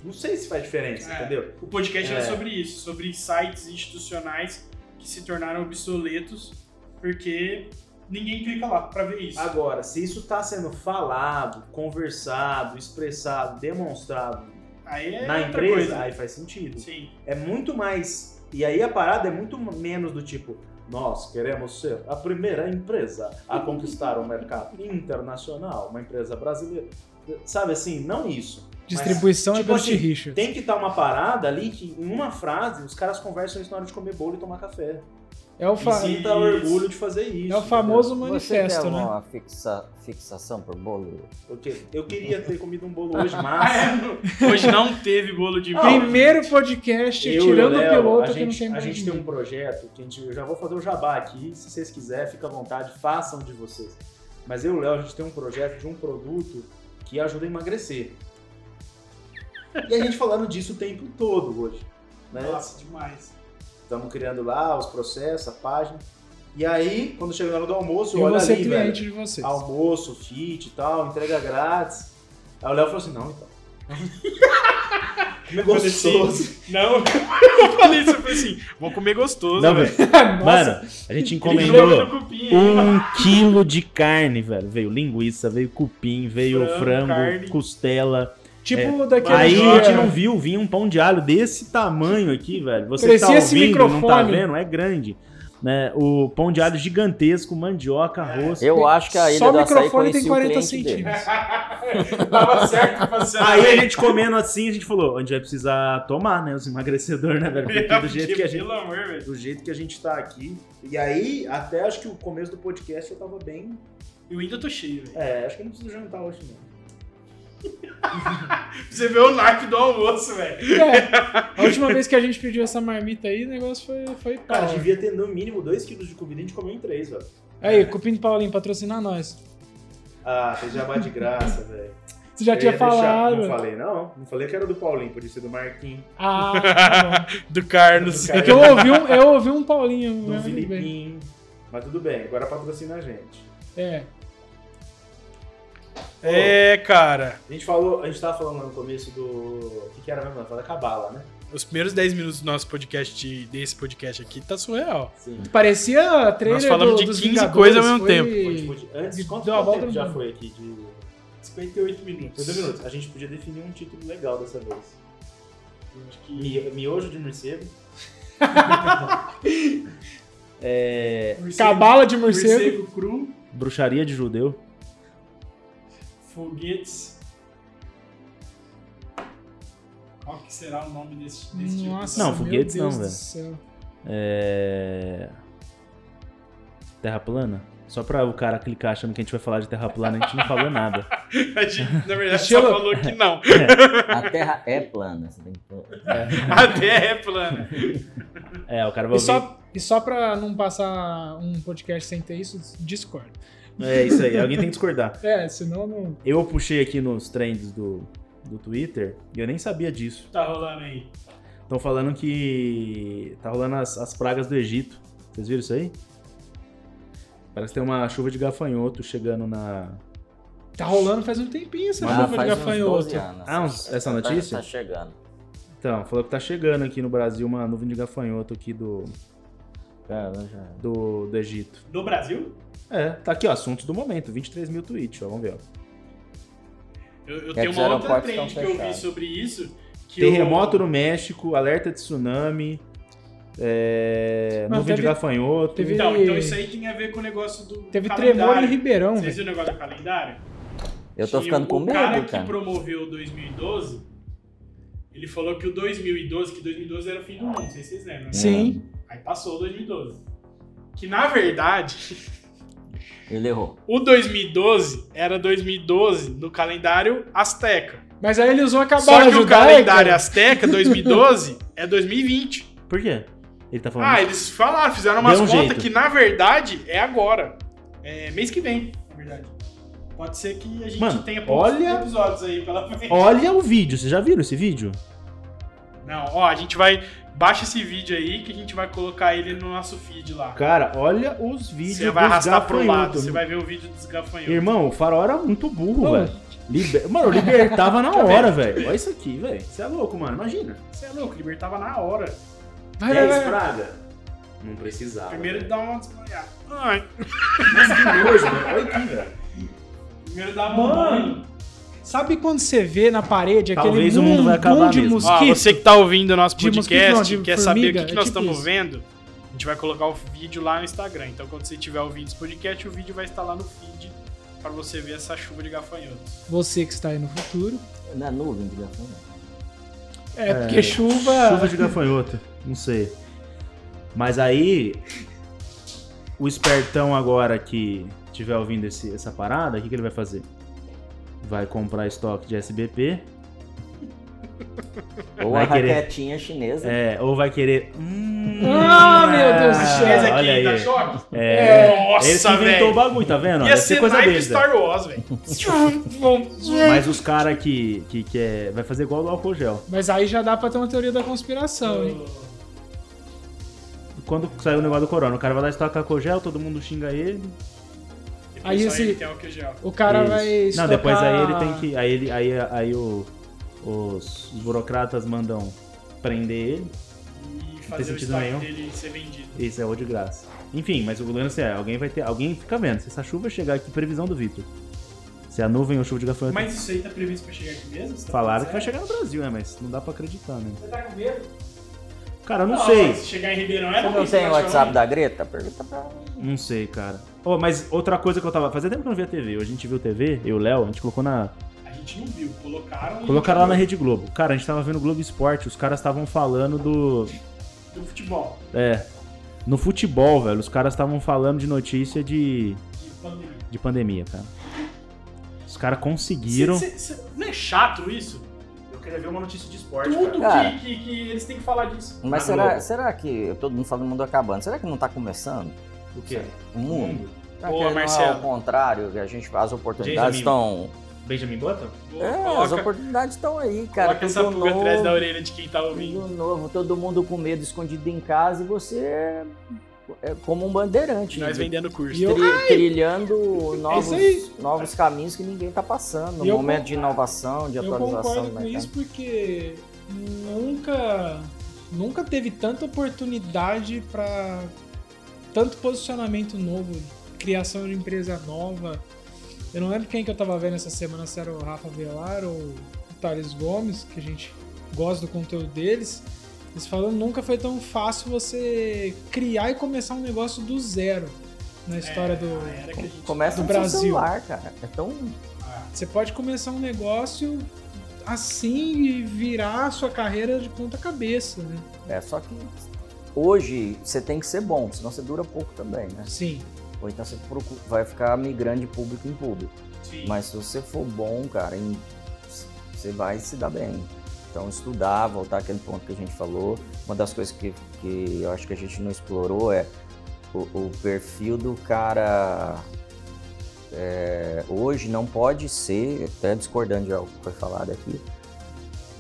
não sei se faz diferença, É. entendeu? O podcast é. É. sobre isso, sobre sites institucionais que se tornaram obsoletos porque ninguém clica lá pra ver isso. Agora, se isso está sendo falado, conversado, expressado, demonstrado Aí é na empresa, coisa. aí faz sentido. Sim. É muito mais. E aí a parada é muito menos do tipo, nós queremos ser a primeira empresa a conquistar o mercado internacional, uma empresa brasileira. Sabe assim, não isso. Mas Distribuição tipo é assim, Richard. Tem que estar uma parada ali que, em uma frase, os caras conversam isso na hora de comer bolo e tomar café. É o, E fa- sinta Isso. orgulho de fazer isso. é o famoso Você manifesto, tem né? alguma fixa, fixação por bolo? entendeu? Eu, que- eu queria ter comido um bolo hoje, Ah, mas. é? Hoje não teve bolo de milho. Primeiro podcast Eu e tirando o piloto a que gente, não tem A mais gente tem um projeto que a gente, eu já vou fazer o jabá aqui, se vocês quiserem, fica à vontade, façam de vocês. Mas eu e o Léo, a gente tem um projeto de um produto que ajuda a emagrecer. E a gente falando disso o tempo todo hoje. Né? Nossa, demais. Estamos criando lá os processos, a página. E aí, quando chega na hora do almoço, Eu olha vou ser ali, cliente velho, de vocês. almoço, fit e tal, entrega grátis. Aí o Léo falou assim, não, então. Comer assim, gostoso. Não, eu falei isso, eu falei assim, vou comer gostoso, Não, velho. Mano, a gente encomendou um quilo de carne, velho. Veio linguiça, veio cupim, veio Frango, frango, carne. costela. Tipo daquele Aí a gente não viu, vinha um pão de alho desse tamanho aqui, velho. Você Parecia tá esse ouvindo, não tá microfone. vendo, é grande. Né? O pão de alho gigantesco, mandioca, arroz. Eu acho que a Ilha Só o microfone tem conhecia o 40 cliente dele. centímetros. Tava certo pra ser Aí a gente comendo assim, a gente falou, a gente vai precisar tomar, né? Os emagrecedores, né, velho? Porque do jeito que a gente do jeito que a gente tá aqui. E aí, até acho que o começo do podcast eu tava bem. Eu ainda tô cheio, velho. É, acho que eu não preciso jantar hoje, não. Você vê o naipe do almoço, velho. É, a última vez que a gente pediu essa marmita aí, o negócio foi, foi Cara, pau. devia ter no mínimo 2 quilos de comida e a gente comeu em 3, velho. Aí, Cupim Paulinho, patrocinar nós. Ah, fez jabá de graça, velho. Você já Eu tinha ia deixar- falado. Não falei, não. Não falei que era do Paulinho, podia ser do Marquinhos, Ah, tá. Do Carlos. Do É que eu ouvi um, eu ouvi um Paulinho. do mas tudo bem. Filipinho. Mas tudo bem, agora patrocina a gente. É. É, cara. A gente falou, a gente tava falando lá no começo do. O que, que era mesmo? Falando da cabala, né? Os primeiros 10 minutos do nosso podcast, desse podcast aqui, tá surreal. Sim. Parecia trailer Nós falamos do, de dos 15 Vingadores, coisas ao mesmo foi- tempo. Gente podia- Antes, de- quanto, deu quanto tempo já mundo. foi aqui de 58 minutos. 30 minutos? A gente podia definir um título legal dessa vez. Acho que- Mi- Miojo de morcego. é, Cabala de morcego. Morcego cru, bruxaria de judeu. Foguetes. Qual que será o nome desse, desse tipo? Nossa, Não, meu foguetes Deus não, velho. É... Terra plana? Só pra o cara clicar achando que a gente vai falar de terra plana, a gente não falou nada. A gente, na verdade, só falou que não. A Terra é plana. A terra é plana. É, o cara vai E ouvir. só, e só pra não passar um podcast sem ter isso, Discord. É isso aí, alguém tem que discordar. É, senão não. Eu puxei aqui nos trends do, do Twitter e eu nem sabia disso. Tá rolando aí. Estão falando que tá rolando as, as pragas do Egito. Vocês viram isso aí? Parece que tem uma chuva de gafanhoto chegando na. Tá rolando faz um tempinho essa Ah, chuva de gafanhoto. 12 anos. Ah, uns- essa Tá- notícia? Tá, chegando. Então, falou que tá chegando aqui no Brasil uma nuvem de gafanhoto aqui do. Cara, já. do, do Egito. No Brasil? É, tá aqui, ó, assuntos do momento, 23 mil tweets, ó, vamos ver. Ó. Eu, eu tenho uma outra trend que eu vi sobre isso. Que Terremoto eu... no México, alerta de tsunami, é, Mano, nuvem de teve- gafanhoto. teve- Então, então isso aí tem a ver com o negócio do Teve calendário. tremor em Ribeirão, Vocês viram o negócio do calendário? Eu tô Tinha ficando com o medo, cara cara. que promoveu o 2012, ele falou que o 2012, que 2012 era o fim do mundo, não sei se vocês lembram. né? Sim. Aí passou o 2012. Que na verdade, Ele errou. o 2012 era 2012 no calendário Azteca. Mas aí ele usou a Só cabala que o calendário Azteca 2012 é 2020. Por quê? Ele tá falando. Ah, eles falaram, fizeram umas Deu um contas jeito. que na verdade é agora. É mês que vem, na verdade. Pode ser que a gente Mano, tenha poucos olha- episódios aí pela frente. Olha o vídeo, vocês já viram esse vídeo? Não, ó, a gente vai. Baixa esse vídeo aí que a gente vai colocar ele no nosso feed lá. Cara, olha os vídeos Você vai dos arrastar pro lado, você vai ver o vídeo dos gafanhotos. Irmão, o farol era muito burro, velho. Liber... Mano, eu libertava na hora, velho. Olha isso aqui, velho. Você é louco, mano. Imagina. Você é louco, libertava na hora. Vai, vai, vai. praga. Não precisava. Primeiro velho. dá uma desmaiada. Ai. Mas que nojo, velho. Olha aqui, velho. Primeiro dá uma banho. Sabe quando você vê na parede aquele Talvez o mundo vai acabar mundo de mesmo. Ó, você que tá ouvindo o nosso mosquito, podcast não, quer saber o formiga, que, que é nós tipo estamos isso. vendo, a gente vai colocar o vídeo lá no Instagram. Então, quando você estiver ouvindo esse podcast, o vídeo vai estar lá no feed pra você ver essa chuva de gafanhotos. Você que está aí no futuro. Na nuvem de gafanhoto. É, porque chuva. Chuva de gafanhoto. Não sei. Mas aí, o espertão agora que estiver ouvindo esse- essa parada, o que, que ele vai fazer? Vai comprar estoque de SBP, Ou Vai a querer- raquetinha chinesa. é, ou vai querer. Hum, Ah, meu Deus do ah, céu. Esse aqui olha aí. tá choque? É, Nossa, ele que inventou o velho. bagulho, tá vendo? Ia ser coisa naipe velho. Star Wars, velho. Mas os caras que, que, que é, vai fazer igual do álcool gel. Mas aí já dá pra ter uma teoria da conspiração, hein? Quando saiu o negócio do corona, o cara vai lá estocar álcool gel, todo mundo xinga ele. Aí esse- álcool gel. O cara Isso. vai. Não, estocar- depois aí ele tem que. Aí, ele, aí, aí o, os, os burocratas mandam prender ele. E fazer o sentido estoque nenhum. dele ser vendido. Isso é o de graça. Enfim, mas o lance é, alguém vai ter. Alguém fica vendo. Se essa chuva chegar aqui, previsão do Vitor. Se a nuvem ou chuva de gafanhoto. Mas isso aí tá previsto pra chegar aqui mesmo? Tá Falaram que vai chegar no Brasil, né? Mas não dá pra acreditar, né? Você tá com medo? Cara, eu não, Não, sei. Se chegar em Ribeirão é Você não tem o WhatsApp da Greta? Pergunta pra ela. Não sei, cara. Oh, mas outra coisa que eu tava. Fazia tempo que eu não via TV. Hoje a gente viu TV, eu e o Léo, a gente colocou na. A gente não viu, colocaram. e Colocaram lá na. Rede Globo. Cara, a gente tava vendo o Globo Esporte, os caras estavam falando do. Do futebol. É. No futebol, velho, os caras estavam falando de notícia de, De pandemia. de pandemia, cara. Os caras conseguiram. Cê- cê- cê- não é chato isso? Eu queria ver uma notícia de esporte. Tudo Cara. que, que, que eles têm que falar disso. Mas será, será que. Todo mundo fala do mundo acabando. Será que não tá começando? O quê? O mundo? Será Boa, é Marcelo. ao contrário? Que a gente, as oportunidades Benjamin. estão. Benjamin Button? É, as oportunidades estão aí, cara. coloca essa pulga atrás novo, da orelha de quem tá ouvindo. novo, todo mundo com medo escondido em casa e você é, é como um bandeirante. Nós vendendo curso. Eu- Tri- trilhando novos, novos caminhos que ninguém tá passando. No eu momento de concordo. inovação, de Eu atualização concordo do com mercado. isso porque nunca, nunca teve tanta oportunidade para tanto posicionamento novo, criação de empresa nova. Eu não lembro quem que eu tava vendo essa semana, se era o Rafa Velar ou o Thales Gomes, que a gente gosta do conteúdo deles. Eles falam nunca foi tão fácil você criar e começar um negócio do zero na história do. que a gente- Começa do Brasil. celular, cara. É tão Ah, Você pode começar um negócio assim e virar a sua carreira de ponta cabeça, né? É, só que hoje você tem que ser bom, senão você dura pouco também, né? Sim. Ou então você procu- vai ficar migrando de público em público. sim. Mas se você for bom, cara, em- você vai se dar bem. Então estudar, voltar àquele ponto que a gente falou. Uma das coisas que, que eu acho que a gente não explorou é o, o perfil do cara é, hoje não pode ser, até discordando de algo que foi falado aqui,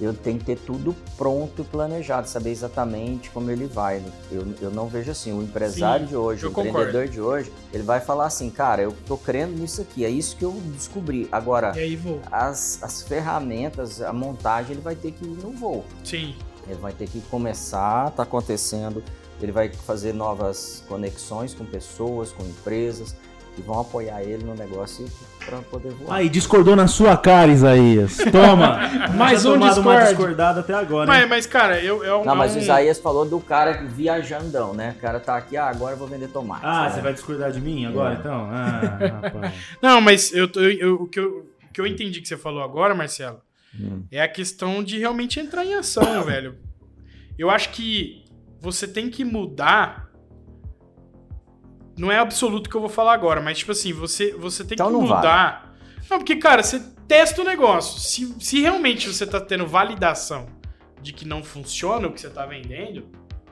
eu tenho que ter tudo pronto e planejado, saber exatamente como ele vai. Eu, eu não vejo assim, o empresário Sim, de hoje, o concordo. empreendedor de hoje, ele vai falar assim, cara, eu tô crendo nisso aqui, é isso que eu descobri. Agora, aí as, as ferramentas, a montagem, ele vai ter que ir no voo. Sim. Ele vai ter que começar, tá acontecendo ele vai fazer novas conexões com pessoas, com empresas que vão apoiar ele no negócio para poder voar. Aí, discordou na sua cara, Isaías. Toma! Mais um tomado uma Discord. discordada até agora, Mas, mas, cara, eu, eu Não, mas é o um- Isaías falou do cara viajandão, né? O cara tá aqui, ah, agora eu vou vender tomate. Ah, né? você vai discordar de mim agora, É. então? Ah, rapaz. Não, mas eu, tô- eu- o, que eu, o que eu entendi que você falou agora, Marcelo, Hum. é a questão de realmente entrar em ação, velho. Eu acho que você tem que mudar. Não é absoluto o que eu vou falar agora, mas tipo assim, você, você tem Então que não mudar. Não, porque, cara, você testa o negócio. Se, se realmente você tá tendo validação de que não funciona o que você tá vendendo,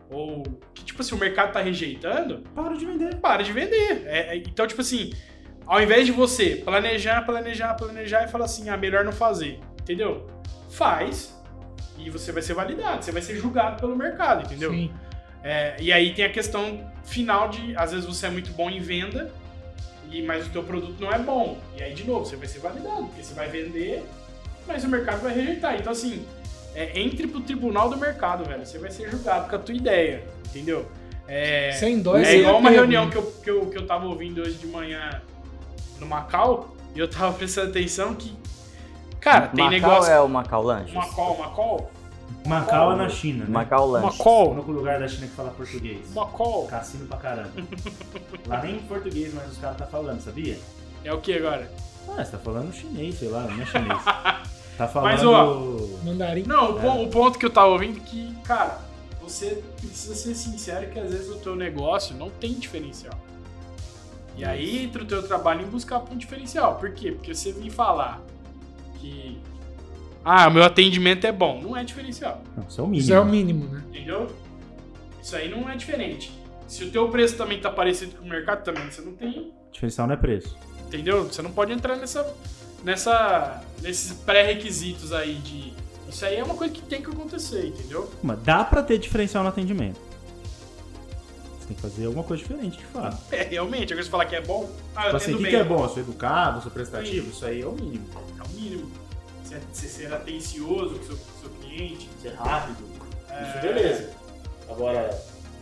ou que, tipo assim, o mercado tá rejeitando, Para de vender. para de vender. É, é, então, tipo assim, ao invés de você planejar, planejar, planejar e falar assim, ah, melhor não fazer, entendeu? Faz e você vai ser validado, você vai ser julgado pelo mercado, entendeu? Sim. É, e aí tem a questão final de, às vezes você é muito bom em venda, e mas o teu produto não é bom. E aí, de novo, você vai ser validado, porque você vai vender, mas o mercado vai rejeitar. Então, assim, é, entre pro tribunal do mercado, velho. Você vai ser julgado com a tua ideia, entendeu? É, Sem dó é igual uma reunião né? que eu, que, eu, que eu tava ouvindo hoje de manhã no Macau, e eu tava prestando atenção que, cara, tem Macau negócio... é o Macau Lanches? Macau, Macau? Macau é na China, né? Macau Lanches. O Macau, único lugar da China que fala português. Macau. Cassino pra caramba. Lá nem em português, mas os caras tá falando, sabia? É o que agora? Ah, você tá falando chinês, sei lá, não é chinês. Tá falando. Mas, ó, Mandarim. Não, o, pon- o ponto que eu tava ouvindo é que, cara, você precisa ser sincero que às vezes o teu negócio não tem diferencial. E aí entra o teu trabalho em buscar um diferencial. Por quê? Porque você vir falar ah, o meu atendimento é bom, não é diferencial, Não, isso é o mínimo. Isso é o mínimo, né? entendeu? Isso aí não é diferente. Se o teu preço também tá parecido com o mercado também, você não tem Diferencial não é preço. Entendeu? Você não pode entrar nessa, nessa, nesses pré-requisitos aí de. Isso aí é uma coisa que tem que acontecer, entendeu? Mas dá pra ter diferencial no atendimento. Você tem que fazer alguma coisa diferente de fato. É, realmente. Agora você falar que é bom, ah, eu Tipo assim, o que, que é bom? Eu sou educado, eu sou prestativo? Isso aí é o mínimo. É o mínimo. Você, você ser atencioso com o seu, seu cliente. Ser rápido. É. Isso beleza. Agora,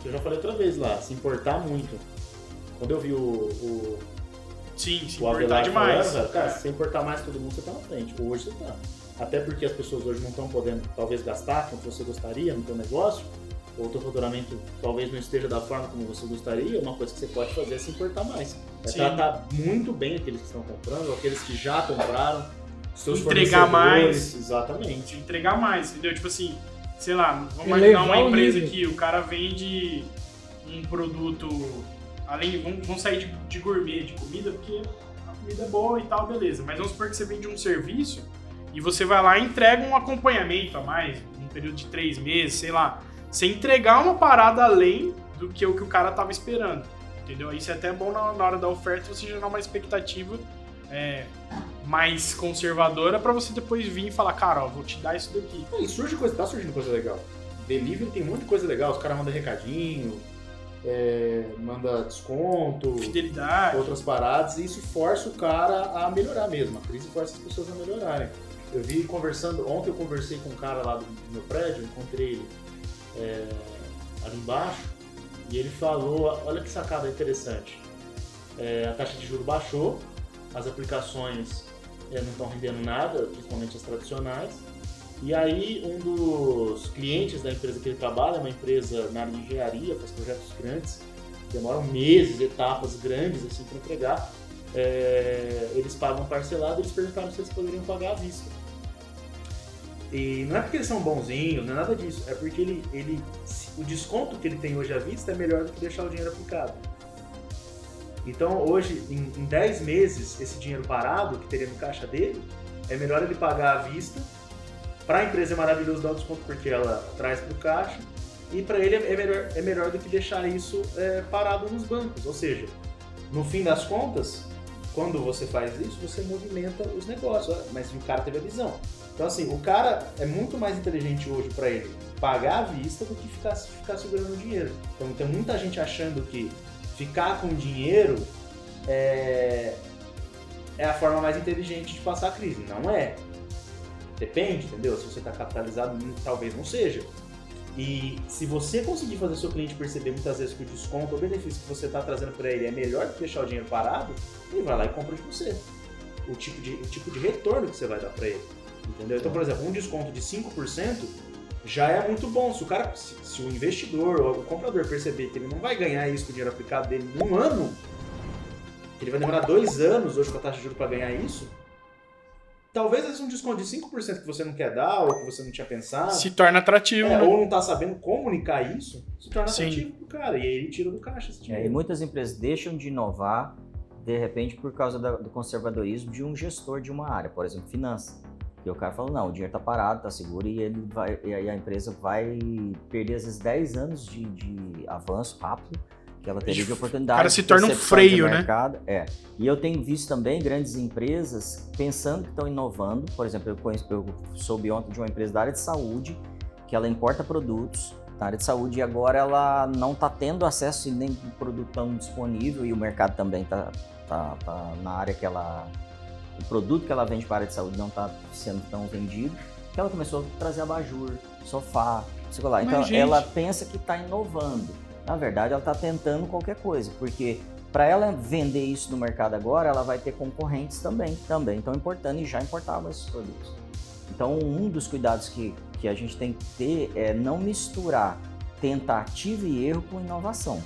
que eu já falei outra vez lá, se importar muito. Quando eu vi o, o, Sim, se o importar demais. falando, cara, É. se você importar mais todo mundo, você tá na frente. Hoje você tá. Até porque as pessoas hoje não estão podendo, talvez, gastar como você gostaria no seu negócio, ou o teu faturamento talvez não esteja da forma como você gostaria, uma coisa que você pode fazer é se importar mais. É Sim. tratar muito bem aqueles que estão comprando, ou aqueles que já compraram, seus Entregar mais. Exatamente. de entregar mais, entendeu? Tipo assim, sei lá, vamos Elevar imaginar uma empresa nível. que o cara vende um produto, além, vamos, vamos sair de, de gourmet, de comida, porque a comida é boa e tal, beleza. Mas vamos supor que você vende um serviço e você vai lá e entrega um acompanhamento a mais, um período de três meses, sei lá. Você entregar uma parada além do que o que o cara tava esperando, entendeu? Isso é até bom na, na hora da oferta você gerar uma expectativa é, mais conservadora pra você depois vir e falar, cara, ó, vou te dar isso daqui. E surge coisa, tá surgindo coisa legal. Delivery tem muita coisa legal, os caras mandam recadinho, é, manda desconto, Fidelidade. outras paradas, e isso força o cara a melhorar mesmo. A crise força as pessoas a melhorarem. Eu vi conversando, ontem eu conversei com um cara lá do, do meu prédio, encontrei ele é, ali embaixo, e ele falou, olha que sacada interessante. É, a taxa de juros baixou, as aplicações não estão rendendo nada, principalmente as tradicionais. E aí um dos clientes da empresa que ele trabalha, é uma empresa na área de engenharia, faz projetos grandes, demoram meses, etapas grandes assim para entregar. É, eles pagam parcelado, eles perguntaram se eles poderiam pagar à vista. E não é porque eles são bonzinhos, não é nada disso, é porque ele, ele, o desconto que ele tem hoje à vista é melhor do que deixar o dinheiro aplicado. Então hoje, em, em 10 meses, esse dinheiro parado que teria no caixa dele, é melhor ele pagar à vista. Para a empresa é maravilhoso dar o desconto porque ela traz para o caixa. E para ele é melhor, é melhor do que deixar isso é, parado nos bancos. Ou seja, no fim das contas, quando você faz isso, você movimenta os negócios. Mas o cara teve a visão. Então, assim, o cara é muito mais inteligente hoje para ele pagar à vista do que ficar, ficar segurando o dinheiro. Então, tem muita gente achando que ficar com dinheiro é, é a forma mais inteligente de passar a crise. Não é. Depende, entendeu? Se você está capitalizado, hum, talvez não seja. E se você conseguir fazer seu cliente perceber muitas vezes que o desconto ou benefício que você está trazendo para ele é melhor do que deixar o dinheiro parado, ele vai lá e compra de você. O tipo de, o tipo de retorno que você vai dar para ele. Entendeu? Então, por exemplo, um desconto de 5% já é muito bom. Se o cara, se, se, o investidor ou o comprador perceber que ele não vai ganhar isso com o dinheiro aplicado dele em um ano, ele vai demorar dois anos hoje com a taxa de juros para ganhar isso, talvez esse um desconto de 5% que você não quer dar ou que você não tinha pensado. Se torna atrativo. É, né? Ou não está sabendo comunicar isso, se torna Sim. atrativo pro cara. E aí ele tira do caixa esse É, e muitas empresas deixam de inovar, de repente, por causa do conservadorismo de um gestor de uma área, por exemplo, finanças. E o cara falou, não, o dinheiro tá parado, tá seguro, e ele vai, e aí a empresa vai perder às vezes 10 anos de, de avanço rápido que ela teria de oportunidade. O cara se torna um freio, né? É. E eu tenho visto também grandes empresas pensando que estão inovando. Por exemplo, eu, conheço, eu soube ontem de uma empresa da área de saúde que ela importa produtos da área de saúde e agora ela não está tendo acesso nem produto tão disponível e o mercado também está tá, tá na área que ela o produto que ela vende para a área de saúde não está sendo tão vendido, que ela começou a trazer abajur, sofá, sei lá. Então Mas, ela pensa que está inovando. Na verdade, ela está tentando qualquer coisa, porque para ela vender isso no mercado agora, ela vai ter concorrentes também, também estão importando e já importavam esses produtos. Então, um dos cuidados que, que a gente tem que ter é não misturar tentativa e erro com inovação.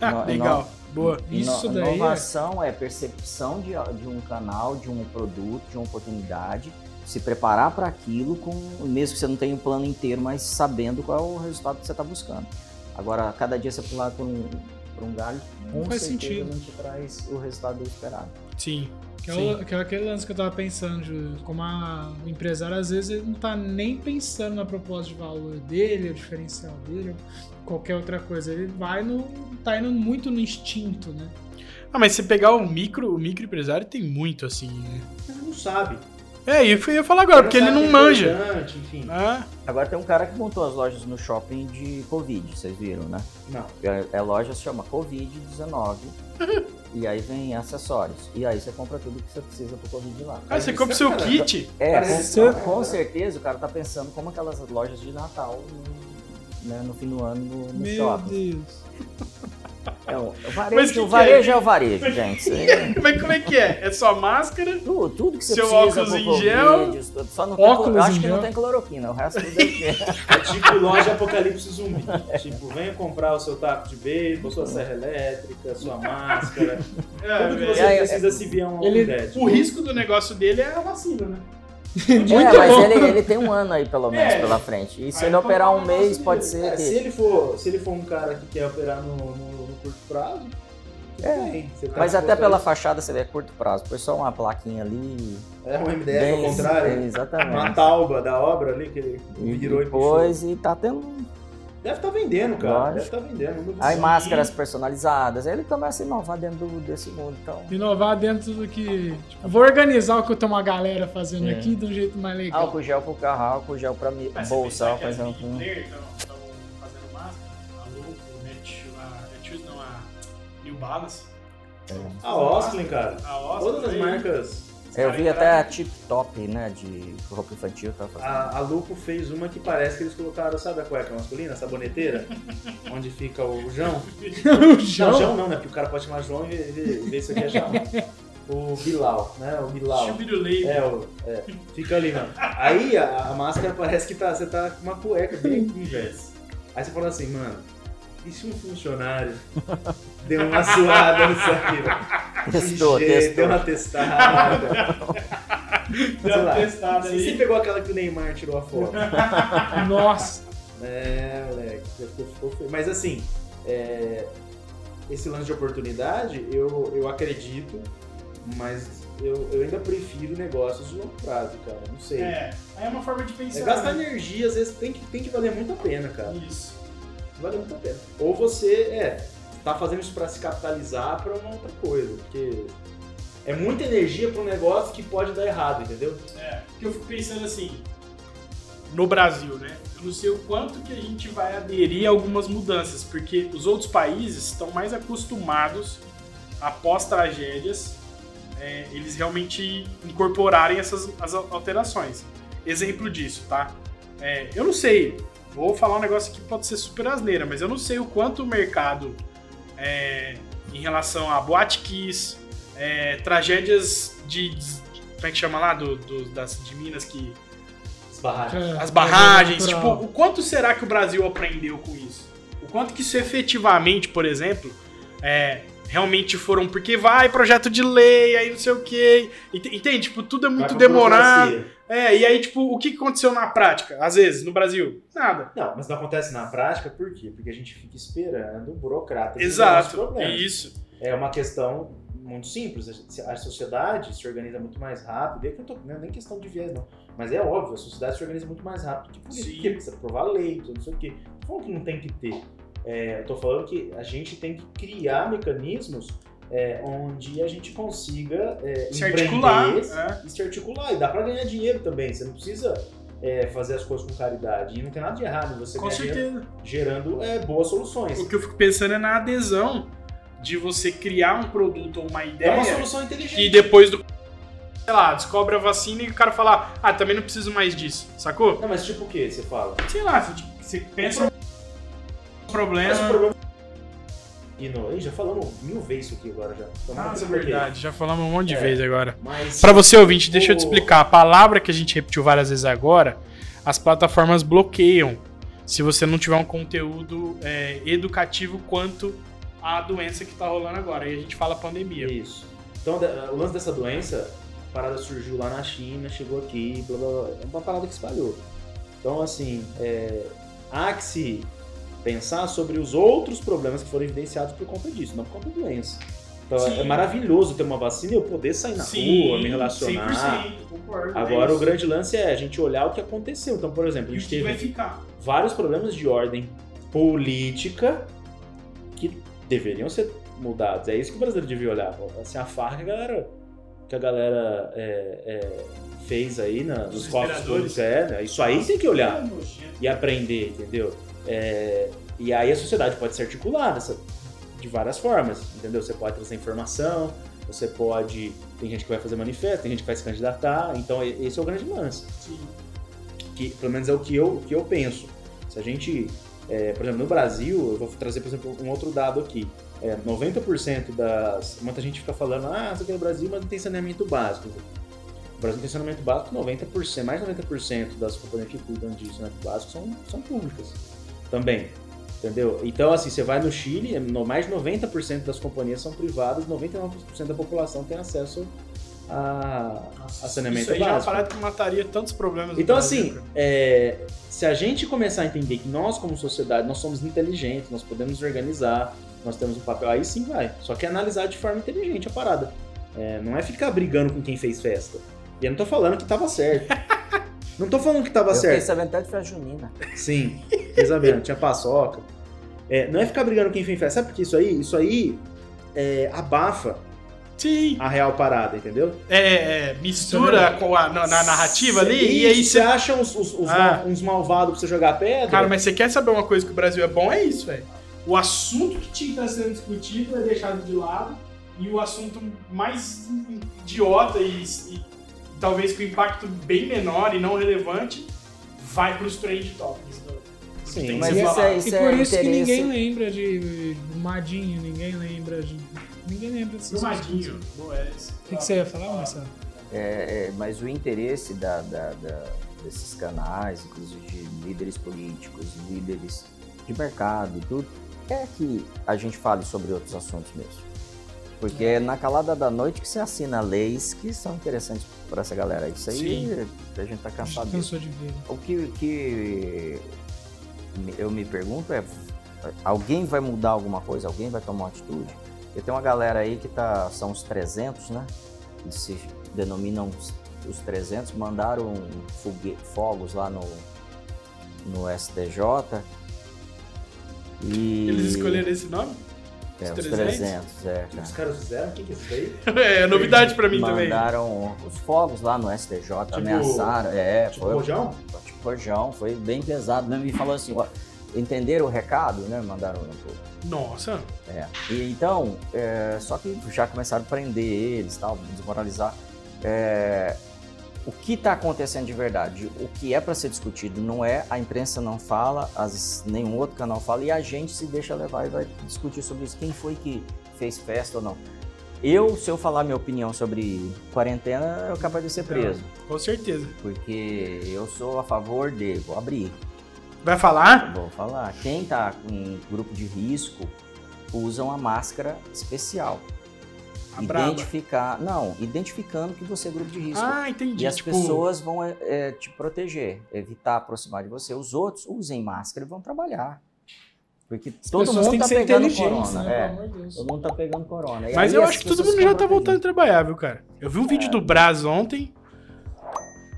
Ah, no, legal. No, Boa. Isso daí. É inovação é... é percepção de, de um canal, de um produto, de uma oportunidade, se preparar para aquilo, com, mesmo que você não tenha o um plano inteiro, mas sabendo qual é o resultado que você está buscando. Agora, cada dia você pular por um, por um galho, com faz sentido. não te traz o resultado esperado. Sim. Que é, que é aquele lance que eu tava pensando, como a, o empresário às vezes ele não tá nem pensando na proposta de valor dele, o diferencial dele, qualquer outra coisa. Ele vai no. tá indo muito no instinto, né? Ah, mas se pegar o micro, o microempresário tem muito assim, né? Ele não sabe. É, eu ia falar agora, porque ele não é manja. Enfim. Ah. Agora tem um cara que montou as lojas no shopping de Covid, vocês viram, né? Não. É, é loja se chama Covid-19. e aí vem acessórios. E aí você compra tudo que você precisa pro Covid lá. Ah, você compra o seu kit? É, com, com, certeza o cara tá pensando como aquelas lojas de Natal né, no fim do ano no, no Meu shopping. Deus. É, o varejo, o varejo é? é? o varejo, gente. Mas como é que é? É só máscara? Tudo, tudo que você Seu precisa. óculos em gel? Só não óculos tem, acho que gel. não tem cloroquina, o resto tudo é É tipo loja apocalipse zumbi. tipo, venha comprar o seu taco de beijo, sua serra elétrica, sua máscara. É, tudo que você É, precisa se vier um Ele- Dead. O risco do negócio dele é a vacina, né? É, Muito mas bom. ele, ele tem um ano aí, pelo menos, É. pela frente. E se Aí ele operar um mês, pode ser É, se que... ele for, se ele for um cara que quer operar no- no curto prazo, É. bem. Tá Mas até pela isso. fachada você vê é curto prazo. Foi só uma plaquinha ali. É um MDF bem- ao contrário. é, exatamente. Uma tauba da obra ali que ele virou e depois e tá tendo. Deve estar vendendo, cara. Lógico. Deve estar vendendo. não duvido. Aí máscaras personalizadas. Aí ele começa a inovar dentro do- desse mundo. Então. Inovar dentro do que. Tipo, vou organizar o que eu tenho uma galera fazendo É. aqui de um jeito mais legal. Álcool gel pro carro, álcool gel pra mi- bolsa, você pensar que fazer New Balance. A Oslin, cara. A Oslin Todas as marcas. Eu vi até a Tip Top, né? De roupa infantil, tá fazendo. A, a Lupo fez uma que parece que eles colocaram, sabe a cueca masculina, a saboneteira? onde fica o João. o Não, João. João não, né? Porque o cara pode chamar João e ver, ver isso aqui é chamar. O Bilal, né? O Bilal. Chubirulei. É, o, é, fica ali, mano. Aí a, a máscara parece que tá, você tá com uma cueca bem aqui, velho. Aí você fala assim, mano, e se um funcionário deu uma suada nisso aqui? Testou, Ixi, testou. Deu uma testada. Deu uma lá. testada Se você aí. pegou aquela que o Neymar tirou a foto. Nossa. É, moleque, já ficou, ficou feio. Mas assim, é, esse lance de oportunidade, eu, eu acredito, mas eu, eu ainda prefiro negócios de longo prazo, cara. Não sei. É, aí é uma forma de É, pensar. gastar né? energia, às vezes, tem que, tem que valer muito a pena, cara. Isso. Vale muito a pena. Ou você, é, tá fazendo isso pra se capitalizar pra uma outra coisa, porque é muita energia pra um negócio que pode dar errado, entendeu? É, porque eu fico pensando assim, no Brasil, né? Eu não sei o quanto que a gente vai aderir a algumas mudanças, porque os outros países estão mais acostumados, após tragédias, é, eles realmente incorporarem essas as alterações. Exemplo disso, tá? É, eu não sei, vou falar um negócio que pode ser super asneira, mas eu não sei o quanto o mercado é, em relação a Boate Kiss, é, tragédias de, de- Como é que chama lá? Do, do- das, de Minas que. As barragens. É, As barragens. Tipo, natural. o quanto será que o Brasil aprendeu com isso? O quanto que isso efetivamente, por exemplo, é, realmente foram. Porque vai projeto de lei, aí não sei o quê. ent- Entende? Tipo, tudo é muito demorado. É, e aí, tipo, o que aconteceu na prática? Às vezes, no Brasil? Nada. Não, mas não acontece na prática, por quê? Porque a gente fica esperando o burocrata Exato. Isso. É uma questão muito simples. A sociedade se organiza muito mais rápido. E aqui eu não tô, não é nem questão de viés, não. Mas é óbvio, a sociedade se organiza muito mais rápido que. Sim. Porque precisa aprovar lei, tudo não sei o quê. Falando que não tem que ter. É, eu tô falando que a gente tem que criar mecanismos é, onde a gente consiga é, Se articular. é. e se articular. E dá pra ganhar dinheiro também. Você não precisa é, fazer as coisas com caridade. E não tem nada de errado você Com certeza. gerando é, boas soluções. O que eu fico pensando é na adesão de você criar um produto ou uma É ideia uma solução inteligente. e depois do. Sei lá, descobre a vacina e o cara fala, ah, também não preciso mais disso, sacou? Não, mas tipo o que você fala? Sei lá, você, tipo, você pensa no problema. Mas o problema. E no, Ih, já falamos mil vezes isso aqui agora já. Então, Ah, é verdade, já falamos um monte de É. vezes agora. Mas. Pra você ouvinte, deixa eu te O- explicar. A palavra que a gente repetiu várias vezes agora, as plataformas bloqueiam se você não tiver um conteúdo é, educativo quanto à doença que tá rolando agora. Aí a gente fala pandemia. Isso. Então, o lance dessa doença, a parada surgiu lá na China, chegou aqui, blá blá blá. É uma parada que espalhou. Então, assim, é, há que se pensar sobre os outros problemas que foram evidenciados por conta disso, não por conta da doença. Então, Sim. é maravilhoso ter uma vacina e eu poder sair na rua, me relacionar. 100%, concordo. Agora, é o grande lance é a gente olhar o que aconteceu. Então, por exemplo, a gente teve vários problemas de ordem política que deveriam ser mudados. É isso que o brasileiro devia olhar. Assim, a farra que a galera, que a galera é, é, fez aí na, Os nos cofres públicos. É, né? Isso aí tem que olhar É e aprender, entendeu? É, e aí a sociedade pode se articular dessa, de várias formas, entendeu? Você pode trazer informação, você pode. Tem gente que vai fazer manifesto, tem gente que vai se candidatar, então esse é o grande lance Sim. que pelo menos é o que eu, o que eu penso. Se a gente, é, por exemplo, no Brasil, eu vou trazer, por exemplo, um outro dado aqui. É, 90% das. Muita gente fica falando, ah, isso aqui no Brasil, mas não tem saneamento básico. O Brasil tem saneamento básico, 90%, mais de 90% das companhias que cuidam de saneamento básico são, são públicas também. Entendeu? Então, assim, você vai no Chile, no- mais de 90% das companhias são privadas, 99% da população tem acesso a, a saneamento Isso aí já é uma básico. parada que mataria tantos problemas. Então, assim, é, se a gente começar a entender que nós, como sociedade, nós somos inteligentes, nós podemos nos organizar, nós temos um papel, aí sim vai. Só que é analisar de forma inteligente a parada. É, não é ficar brigando com quem fez festa. E eu não tô falando que tava certo. não tô falando que tava Eu fiquei certo. sabendo até de festa junina. Sim, fiquei sabendo, tinha paçoca. É, não é ficar brigando com quem fez festa. Sabe por que isso aí? Isso aí é, abafa Sim. a real parada, entendeu? É, é, mistura com a, na, na narrativa ali Isso, e aí você você. acha uns, uns- uns Ah. mal- uns malvados pra você jogar pedra? Cara, mas você quer saber uma coisa que o Brasil é bom? É isso, velho. O assunto que tinha que estar sendo discutido é deixado de lado e o assunto mais idiota e, e talvez com impacto bem menor e não relevante vai para os trade topics. do- Sim, que tem que mas isso é- E Isso por isso que interesse. ninguém lembra de Madinho, ninguém lembra de. Ninguém lembra dessas é isso. O que, que você ia falar, Marcelo? É, é, mas o interesse da, da- da- desses canais, inclusive de líderes políticos, líderes de mercado e tudo, é que a gente fale sobre outros assuntos mesmo. Porque é na calada da noite que você assina leis que são interessantes para essa galera. Isso aí Sim. a gente tá A gente cansado disso. cansou de ver. O que, o que me- eu me pergunto é: alguém vai mudar alguma coisa? Alguém vai tomar uma atitude? Porque tem uma galera aí que tá, são os 300, né? Que se denominam os, os 300, mandaram fogue- fogos lá no, no STJ. E, Eles escolheram esse nome? É, os os 300? 300, é, cara. os caras fizeram? O que que é isso daí? É novidade pra mim também. Mandaram os fogos lá no STJ, ameaçaram. É, tipo foi. rojão? Tipo rojão, foi bem pesado mesmo. E falou assim: ó, entenderam o recado, né? Mandaram pro- Nossa. É. E, então, é, só que já começaram a prender eles, tal, desmoralizar. É, o que está acontecendo de verdade. O que é para ser discutido não é, a imprensa não fala, as, nenhum outro canal fala, e a gente se deixa levar e vai discutir sobre isso. Quem foi que fez festa ou não? Eu, se eu falar minha opinião sobre quarentena, eu capaz de ser preso. Com certeza. Porque eu sou a favor de. Vou abrir. Vai falar? Vou falar. Quem está em grupo de risco usa uma máscara especial. A identificar. Não, identificando que você é grupo de risco. Ah, entendi. E as tipo, pessoas vão é, é, te proteger, evitar aproximar de você. Os outros usem máscara e vão trabalhar. Porque As todo mundo tá ser pegando corona. né? é. Todo mundo tá pegando corona. E Mas aí eu acho que todo mundo já ficam tá voltando a trabalhar, viu, cara? Eu vi um vídeo do Braz ontem.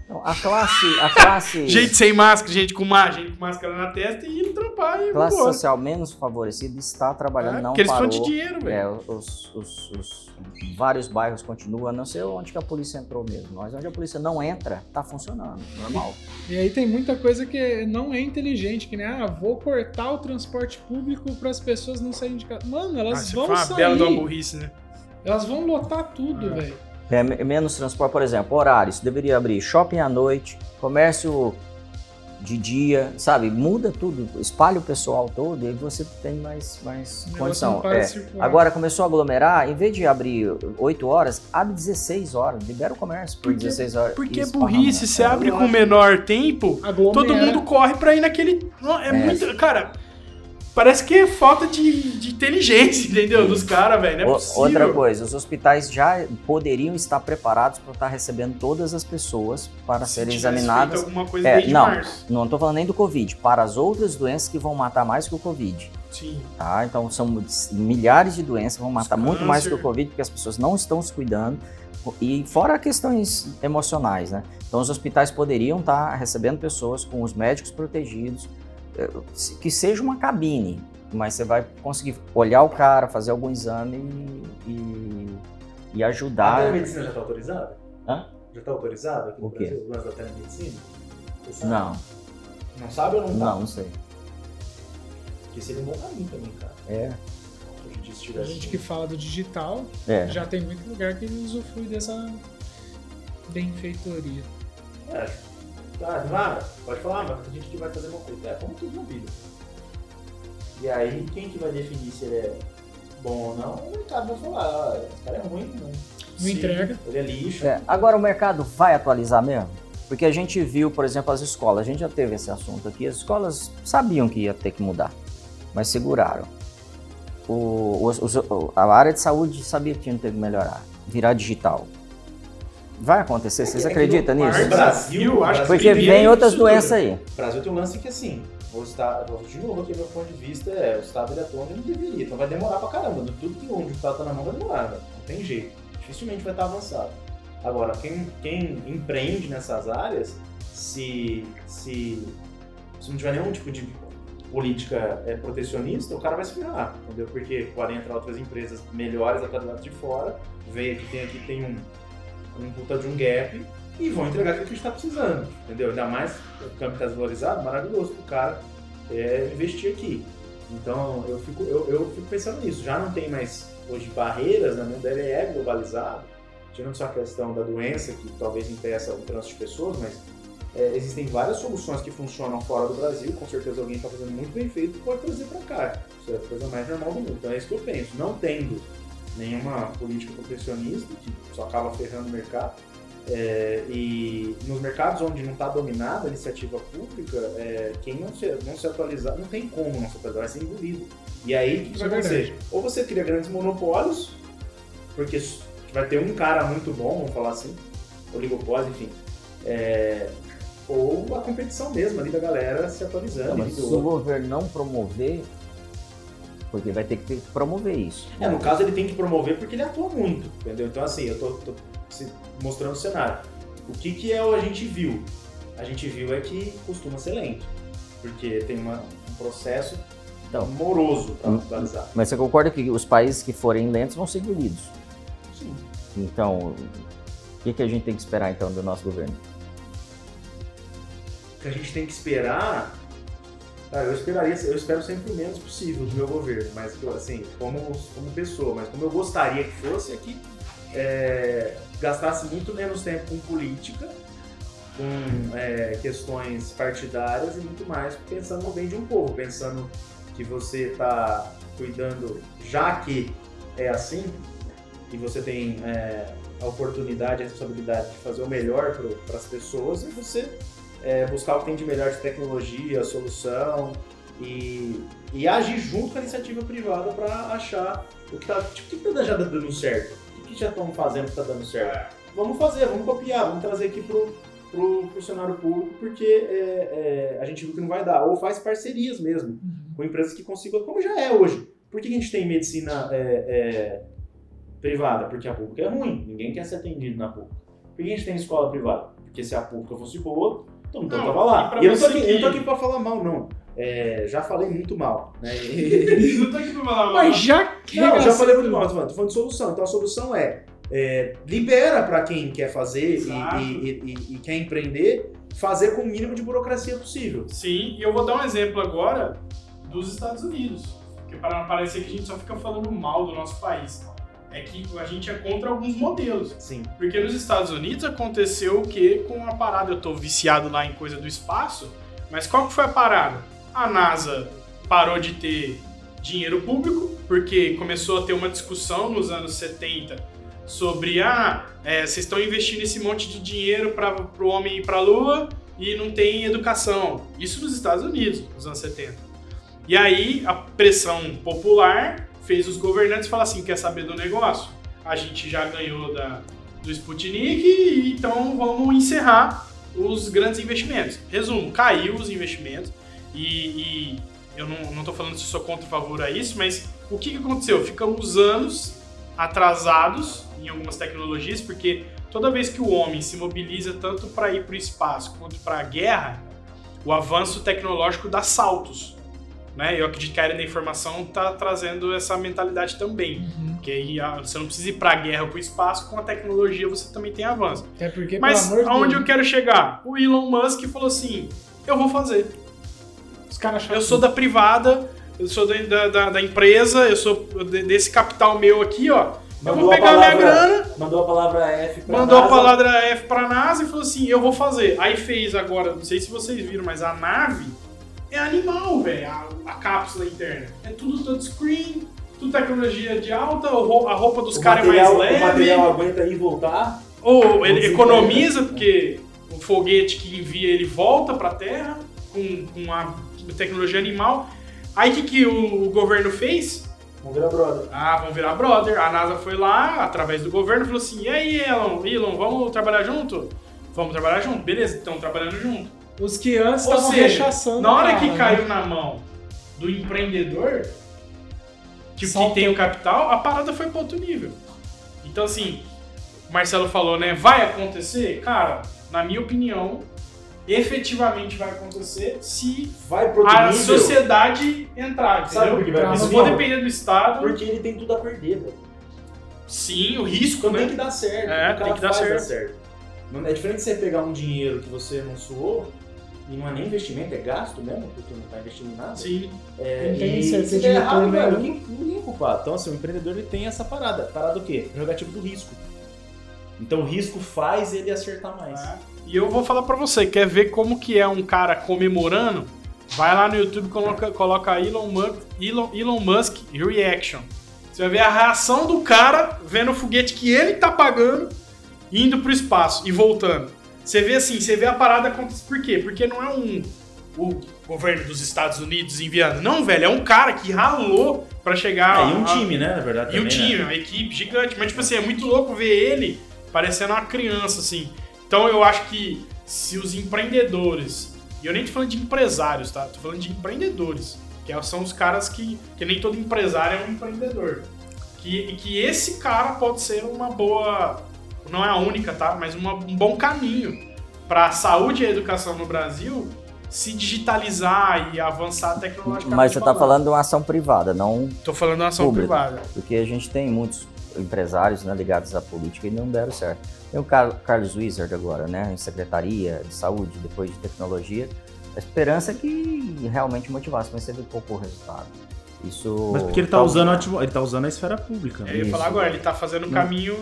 Não, a classe, a classe, Gente sem máscara, gente com máscara, gente com máscara na testa e indo trampar e classe vambora. social menos favorecida está trabalhando, É, não porque eles parou. de dinheiro, velho. É, os, os- os- vários bairros continuam, a não sei onde que a polícia entrou mesmo. Mas onde a polícia não entra, tá funcionando, normal. E aí tem muita coisa que não é inteligente, que nem, ah, vou cortar o transporte público para as pessoas não saírem de casa. Mano, Ah, elas você vão uma bela de uma sair. burrice, né? Elas vão lotar tudo, É. velho. É, me- menos transporte, por exemplo, horários. Deveria abrir shopping à noite, comércio de dia, sabe? Muda tudo, espalha o pessoal todo e aí você tem mais, mais O condição. É. Agora começou a aglomerar, em vez de abrir 8 horas, abre 16 horas, libera o comércio por Porque- 16 horas. Porque é Isso, burrice, você é. abre com menor tempo, Aglomera. todo mundo corre pra ir naquele. Não, É, É. muito. Cara, parece que é falta de, de inteligência, entendeu? Dos caras, velho. Não é possível. Outra coisa, os hospitais já poderiam estar preparados para estar recebendo todas as pessoas para Se serem examinadas. alguma coisa É, não. março. Não estou falando nem do Covid, para as outras doenças que vão matar mais que o Covid. Sim. Tá? Então são milhares de doenças que vão matar Os muito mais que o. Covid, porque as pessoas não estão se cuidando. E fora questões emocionais, né? Então os hospitais poderiam estar recebendo pessoas com os médicos protegidos, que seja uma cabine, mas você vai conseguir olhar o cara, fazer algum exame e, e, e A ajudar. telemedicina já está autorizada? Hã? Já está autorizada aqui no O quê? Brasil? O lance da telemedicina? Sabe? Não, Não sabe ou não tá? não, não sei. Porque seria um bom caminho também, cara. É, A gente que fala do digital, é. já tem muito lugar que usufrui dessa benfeitoria. É. Ah, nada, pode falar, mas a gente que vai fazer uma coisa. É, como tudo na vida. E aí, quem que vai definir se ele é bom ou não? O mercado vai falar, ah, esse cara é ruim, né? Não entrega. ele é lixo. É, Agora o mercado vai atualizar mesmo? Porque a gente viu, por exemplo, as escolas, a gente já teve esse assunto aqui, as escolas sabiam que ia ter que mudar, mas seguraram. O, os- os- a área de saúde sabia que tinha que melhorar, virar digital. Vai acontecer, vocês É que acreditam no nisso? Brasil, acho que Porque vem outras doenças aí. O Brasil tem um lance que assim, o Estado, de novo aqui, meu ponto de vista é, o Estado ele atua onde não deveria, então vai demorar pra caramba, tudo que onde o Estado tá na mão vai demorar, velho. não tem jeito, dificilmente vai estar avançado. Agora, quem, quem empreende nessas áreas, se, se, se não tiver nenhum tipo de política é, protecionista, o cara vai se ferrar, entendeu? Porque podem entrar outras empresas melhores até do lado de fora, veio aqui, tem aqui, tem um, um puta de um gap, e vão entregar aquilo que a gente está precisando, entendeu? Ainda mais o câmbio está desvalorizado, maravilhoso para o cara é, investir aqui. Então eu fico, eu, eu fico pensando nisso. Já não tem mais hoje barreiras, né? o mundo é globalizado, tirando só a questão da doença que talvez impeça o trânsito de pessoas, mas é, existem várias soluções que funcionam fora do Brasil, com certeza alguém está fazendo muito bem feito pode trazer para cá. Isso é a coisa mais normal do mundo. Então é isso que eu penso. Não tendo nenhuma política protecionista que só acaba ferrando o mercado, é, e nos mercados onde não está dominada a iniciativa pública, é, quem não se, não se atualizar, não tem como não se atualizar, vai ser engolido. E aí, o que, que Isso vai é acontecer? verdade. Ou você cria grandes monopólios, porque vai ter um cara muito bom, vamos falar assim, oligopólio, enfim, é, ou a competição mesmo ali da galera se atualizando. Não, e mas se o governo não promover, porque vai ter que ter- promover isso. É, no caso ele tem que promover porque ele atua muito, entendeu? Então assim, eu tô, tô mostrando o cenário. O que que é o a gente viu? A gente viu é que costuma ser lento, porque tem uma- um processo Então. moroso para Hum. atualizar. Mas você concorda que os países que forem lentos vão ser engolidos? Sim. Então, o que, que a gente tem que esperar então do nosso governo? O que a gente tem que esperar, cara, eu esperaria, eu espero sempre o menos possível do meu governo, mas assim, como, como pessoa, mas como eu gostaria que fosse é que é, gastasse muito menos tempo com política com é, questões partidárias e muito mais pensando no bem de um povo, pensando que você está cuidando, já que é assim, e você tem é, a oportunidade a responsabilidade de fazer o melhor para as pessoas, e você é, buscar o que tem de melhor de tecnologia, solução e, e agir junto com a iniciativa privada para achar o que está tipo, o que tá já dando certo, o que já estão fazendo que está dando certo. Vamos fazer, vamos copiar, vamos trazer aqui pro, pro funcionário público, porque é, é, a gente viu que não vai dar. Ou faz parcerias mesmo, Uhum. com empresas que consigam, como já é hoje. Por que a gente tem medicina é, é, privada? Porque a pública é ruim, ninguém quer ser atendido na pública. Por que a gente tem escola privada? Porque se a pública fosse boa, todo mundo Não, tava lá. pra E eu não tô aqui, que- eu não tô aqui pra falar mal, não. É, já falei muito mal. Né? Não tô aqui pra falar Mas já que Não, já falei muito mal, tô falando, tô falando de solução. Então a solução é, é, libera para quem quer fazer e, e- e- e quer empreender, fazer com o mínimo de burocracia possível. Sim, e eu vou dar um exemplo agora dos Estados Unidos. Porque para não parecer que a gente só fica falando mal do nosso país. É que a gente é contra alguns modelos. Sim. Porque nos Estados Unidos aconteceu o que com a parada? Eu tô viciado lá em coisa do espaço, mas qual que foi a parada? A NASA parou de ter dinheiro público, porque começou a ter uma discussão nos anos 70 sobre ah, é, vocês estão investindo esse monte de dinheiro para o homem ir para a Lua e não tem educação. Isso nos Estados Unidos, nos anos 70. E aí a pressão popular fez os governantes falar assim, quer saber do negócio? A gente já ganhou da, do Sputnik, então vamos encerrar os grandes investimentos. Resumo, caiu os investimentos e, e eu não, tô falando se sou contra ou favor a isso, mas o que, que aconteceu? Ficamos anos atrasados em algumas tecnologias, porque toda vez que o homem se mobiliza tanto para ir para o espaço quanto para a guerra, o avanço tecnológico dá saltos. Né? Eu acredito que a área da informação está trazendo essa mentalidade também. Uhum. Porque aí você não precisa ir para a guerra ou para o espaço, com a tecnologia você também tem avanço. Até porque, Mas pelo amor de aonde Deus, eu quero chegar? O Elon Musk falou assim: eu vou fazer. os caras acharam Eu sou da privada, eu sou da, da, da- da empresa, eu sou de- desse capital meu aqui, ó. Eu vou Mandou a pegar minha palavra- grana, Mandou a palavra F pra mandou a NASA. palavra F pra NASA e falou assim: eu vou fazer. Aí fez agora, não sei se vocês viram, mas a nave é animal, velho. A, a cápsula interna. É tudo touchscreen, tudo tecnologia de alta, a roupa dos caras é mais leve. O material aguenta ir e voltar. Ou ele economiza, porque o foguete que envia ele volta pra Terra com, com a tecnologia animal. Aí o que, que o governo fez? Vamos virar brother. Ah, vamos virar brother. A NASA foi lá, através do governo, falou assim: e aí, Elon, Elon, vamos trabalhar junto? Vamos trabalhar junto. Beleza, estão trabalhando junto. Os que antes Ou estavam seja, rechaçando. Na hora cara, que né? caiu na mão do empreendedor, que, que tem o capital, a parada foi para outro nível. Então, assim, o Marcelo falou, né? Vai acontecer? Cara, na minha opinião, efetivamente vai acontecer se Vai a nível. sociedade entrar, Sabe entendeu? por que vai pro Não vou depender do Estado. Porque ele tem tudo a perder, velho. Sim, o risco, Então tem né? que dar certo. É, o cara tem que dar faz certo. Não é diferente de você pegar um dinheiro que você não suou e não é nem investimento, é gasto mesmo, porque não tá investindo em nada. Sim. É, tem e se de der errado, retorno velho, ninguém, ninguém é culpado. Então, assim, o empreendedor ele tem essa parada. Parada do quê? Jogativo do risco. Então o risco faz ele acertar mais. É. E eu vou falar pra você, quer ver como que é um cara comemorando? Vai lá no YouTube e coloca, coloca Elon, Musk, Elon, Elon Musk Reaction. Você vai ver a reação do cara vendo o foguete que ele tá pagando indo pro espaço e voltando. Você vê assim, você vê a parada acontecer. Por quê? Porque não é um o governo dos Estados Unidos enviando. Não, velho, é um cara que ralou pra chegar. É, e um time, né, na verdade. e um né? time, uma equipe gigante. Mas, tipo assim, é muito louco ver ele parecendo uma criança, assim. Então eu acho que se os empreendedores, e eu nem tô falando de empresários, tá? Tô falando de empreendedores, que é- são os caras que, que nem todo empresário é um empreendedor. Que, que esse cara pode ser uma boa, não é a única, tá? Mas uma- um bom caminho para a saúde e a educação no Brasil se digitalizar e avançar tecnologicamente. Mas você está falando. de uma ação privada, não Tô falando de uma ação Público. privada. porque a gente tem muitos empresários né, ligados à política e não deram certo. Tem o Car- Carlos Wizard agora, né, em Secretaria de Saúde, depois de Tecnologia. A esperança é que realmente motivasse, mas teve pouco resultado. Isso. Mas porque ele tá, usando, a, ele tá usando a esfera pública. né? Eu ia Isso. falar agora, ele tá fazendo um Não- caminho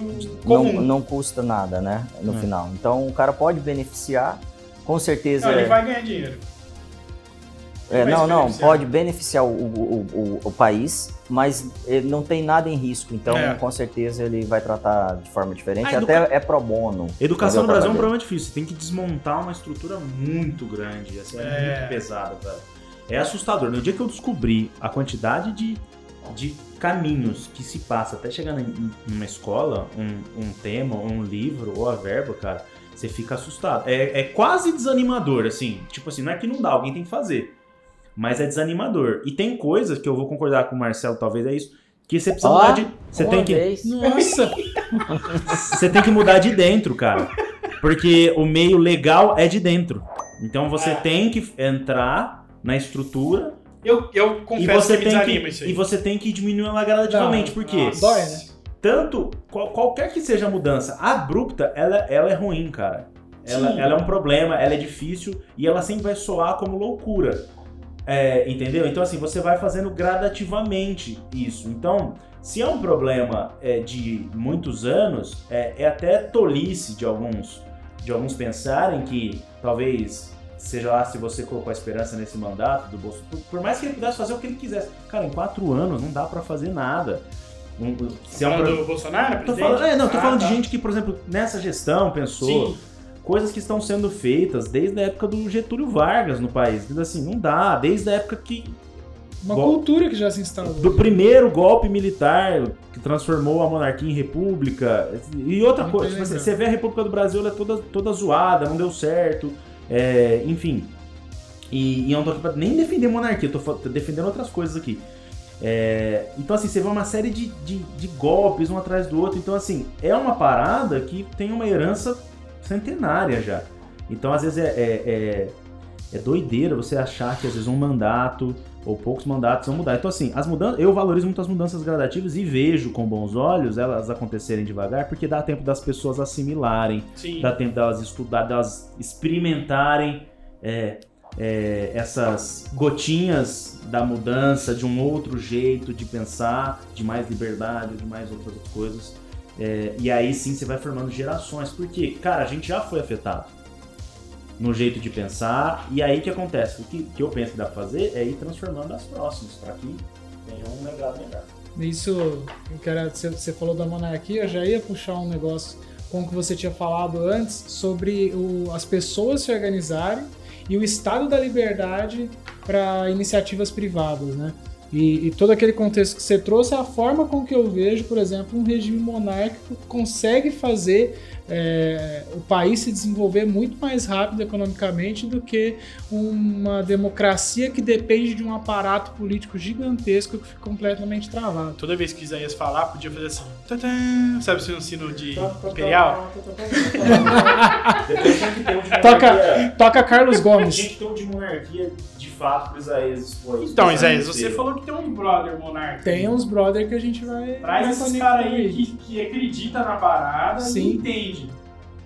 não, comum. não custa nada, né? No É. final. Então o cara pode beneficiar, com certeza. Não, ele é- vai ganhar dinheiro. É, não, não, beneficiar. pode beneficiar o, o, o, o país, mas ele não tem nada em risco, então É. com certeza ele vai tratar de forma diferente, Ah, até é pro bono. Educação no Brasil é um problema difícil. Tem que desmontar uma estrutura muito grande. Assim, é, É. muito pesada, cara. É assustador. No dia que eu descobri a quantidade de, de caminhos que se passa até chegar em- numa escola, um, um tema, um livro ou a verba, cara, você fica assustado. É, é quase desanimador, assim. Tipo assim, não é que não dá, alguém tem que fazer. Mas é desanimador. E tem coisas que eu vou concordar com o Marcelo, talvez é isso, que você precisa mudar de. Você tem que. vez, Nossa! Você tem que mudar de dentro, cara. Porque o meio legal é de dentro. Então você É. tem que entrar na estrutura Eu, eu e confesso você, que me tem desanima isso que, aí. e você tem que diminuir ela gradativamente. Não, porque nossa. Dói, né? tanto, qual- qualquer que seja a mudança abrupta, ela, ela é ruim, cara. Ela, ela é um problema, ela é difícil e ela sempre vai soar como loucura. É, entendeu? Então, assim, você vai fazendo gradativamente isso. Então, se é um problema é, de muitos anos, é, é até tolice de alguns, de alguns pensarem que talvez, seja lá se você colocou a esperança nesse mandato do Bolsonaro, por, por mais que ele pudesse fazer o que ele quisesse. Cara, em quatro anos não dá pra fazer nada. Um- se é um pro- do Bolsonaro, Tô falando, é, não, tô Ah, falando tá. de gente que, por exemplo, nessa gestão pensou Sim. coisas que estão sendo feitas desde a época do Getúlio Vargas no país. Assim, não dá, desde a época que Uma cultura que já se instalou. do primeiro golpe militar que transformou a monarquia em república. E outra Muito coisa, você, lembrado. você vê a República do Brasil, ela é toda, toda zoada, não deu certo, é, enfim. E, e eu não tô aqui pra nem defender monarquia, eu tô, tô defendendo outras coisas aqui. É, então, assim, você vê uma série de, de, de golpes um atrás do outro. Então, assim, é uma parada que tem uma herança centenária já. Então, às vezes, é, é, é, é doideira você achar que, às vezes, um mandato ou poucos mandatos vão mudar. Então, assim, as mudanças, eu valorizo muito as mudanças gradativas e vejo com bons olhos elas acontecerem devagar, porque dá tempo das pessoas assimilarem, Sim. dá tempo delas estudar, delas experimentarem é, é, essas gotinhas da mudança, de um outro jeito de pensar, de mais liberdade, de mais outras coisas. É, e aí sim você vai formando gerações, porque, cara, a gente já foi afetado no jeito de pensar, e aí que acontece? O que, que eu penso que dá pra fazer é ir transformando as próximas, para que tenha um legado melhor. Isso, você, você falou da monarquia, eu já ia puxar um negócio com o que você tinha falado antes sobre o- as pessoas se organizarem e o estado da liberdade para iniciativas privadas, né? E, e todo aquele contexto que você trouxe é a forma com que eu vejo, por exemplo, um regime monárquico consegue fazer é, o país se desenvolver muito mais rápido economicamente do que uma democracia que depende de um aparato político gigantesco que fica completamente travado. Toda vez que Isaías falar, podia fazer assim. Tantã, sabe se um sino de imperial? Um Toca- Toca Carlos Gomes. Um de monarquia fato pro Isaías expor isso. Então, Isso Isaías, não você sei. falou que tem um brother monarca. Tem uns brother que a gente vai. Traz esses caras aí que, que acredita na parada Sim. e entende.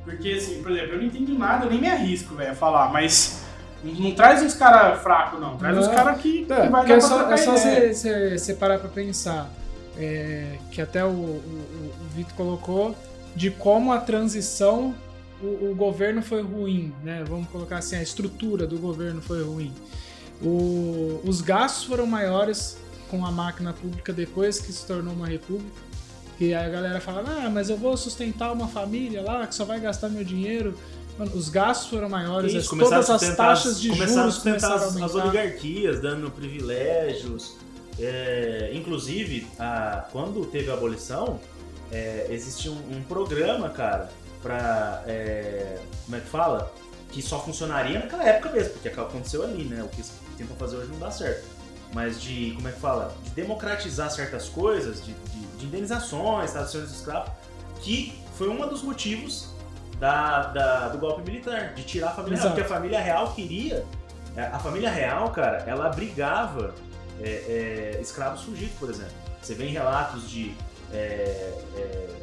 Porque, assim, por exemplo, eu não entendo nada, eu nem me arrisco, velho, a falar, mas não, traz uns caras fracos, não. Traz Não. uns caras que, que É, vai dar é só, é só você- parar pra pensar é, que até o, o, o- o Vitor colocou de como a transição, o, o governo foi ruim, né? Vamos colocar assim, a estrutura do governo foi ruim. O- os gastos foram maiores com a máquina pública depois que se tornou uma república. Que aí a galera fala, ah, mas eu vou sustentar uma família lá que só vai gastar meu dinheiro. Mano, os gastos foram maiores, Isso, as- todas as taxas as- de juros começaram a as, as aumentar. oligarquias, dando privilégios. É, inclusive, a- quando teve a abolição, é, existia um, um programa, cara, pra. é, como é que fala? Que só funcionaria naquela época mesmo, porque aconteceu ali, né? O que tentam fazer hoje não dá certo. Mas de, como é que fala? De democratizar certas coisas, de, de, de indenizações, traduções de escravo, que foi um dos motivos da, da- do golpe militar, de tirar a família real, Exato. porque a família real queria. é, A família real, cara, ela abrigava é, é, escravos fugidos, por exemplo. Você vê em relatos de. é, é,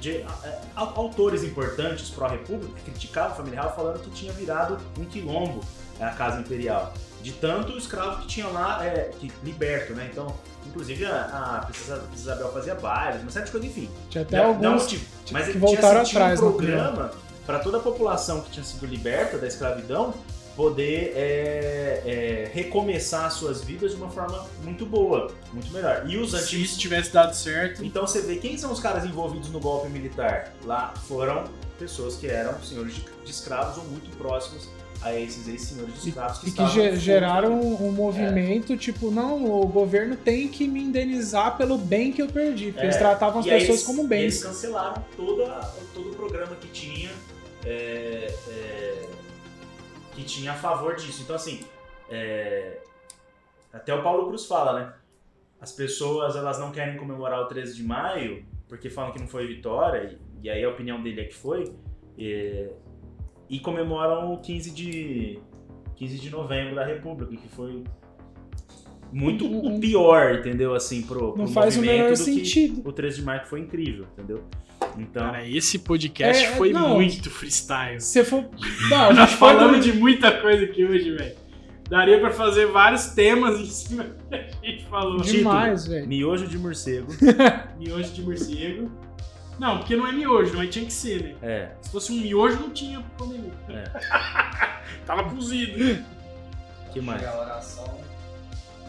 de é, autores importantes pró-república que criticavam a família real falando que tinha virado um quilombo a casa imperial. De tanto escravo que tinha lá, é, que liberto, né? Então, inclusive a, a Princesa Isabel fazia bailes, uma série de coisas, enfim. Tinha até alguns não, tipo, mas que voltaram tinha, atrás tinha um programa para toda a população que tinha sido liberta da escravidão poder é, é, recomeçar suas vidas de uma forma muito boa, muito melhor. E os Se antigos. isso tivesse dado certo. Então você vê quem são os caras envolvidos no golpe militar? Lá foram pessoas que eram senhores de, de escravos ou muito próximos a esses ex-senhores de escravos que E que ge- geraram um, um movimento, tipo, não, o governo tem que me indenizar pelo bem que eu perdi. Porque É, eles tratavam as e pessoas eles- como e Eles bens. cancelaram toda, todo o programa que tinha é, é, que tinha a favor disso. Então, assim, é, até o Paulo Cruz fala, né? As pessoas elas não querem comemorar o 13 de maio porque falam que não foi vitória, e, e aí a opinião dele é que foi, é, e comemoram o 15 de, 15 de novembro da República, que foi muito o pior, entendeu? Assim, pro, pro Não faz o menor do que- sentido. o 13 de maio que foi incrível, entendeu? Então, Cara, esse podcast É, foi não. muito freestyle. Se for. Não, a Nós falamos de muita coisa aqui hoje, velho. Daria pra fazer vários temas em cima do que a gente falou. Demais, velho. miojo de morcego. Miojo de morcego. Não, porque não é miojo, mas tinha que ser, né? É, Se fosse um miojo, não tinha problema. é. Tava cozido. que mais? a oração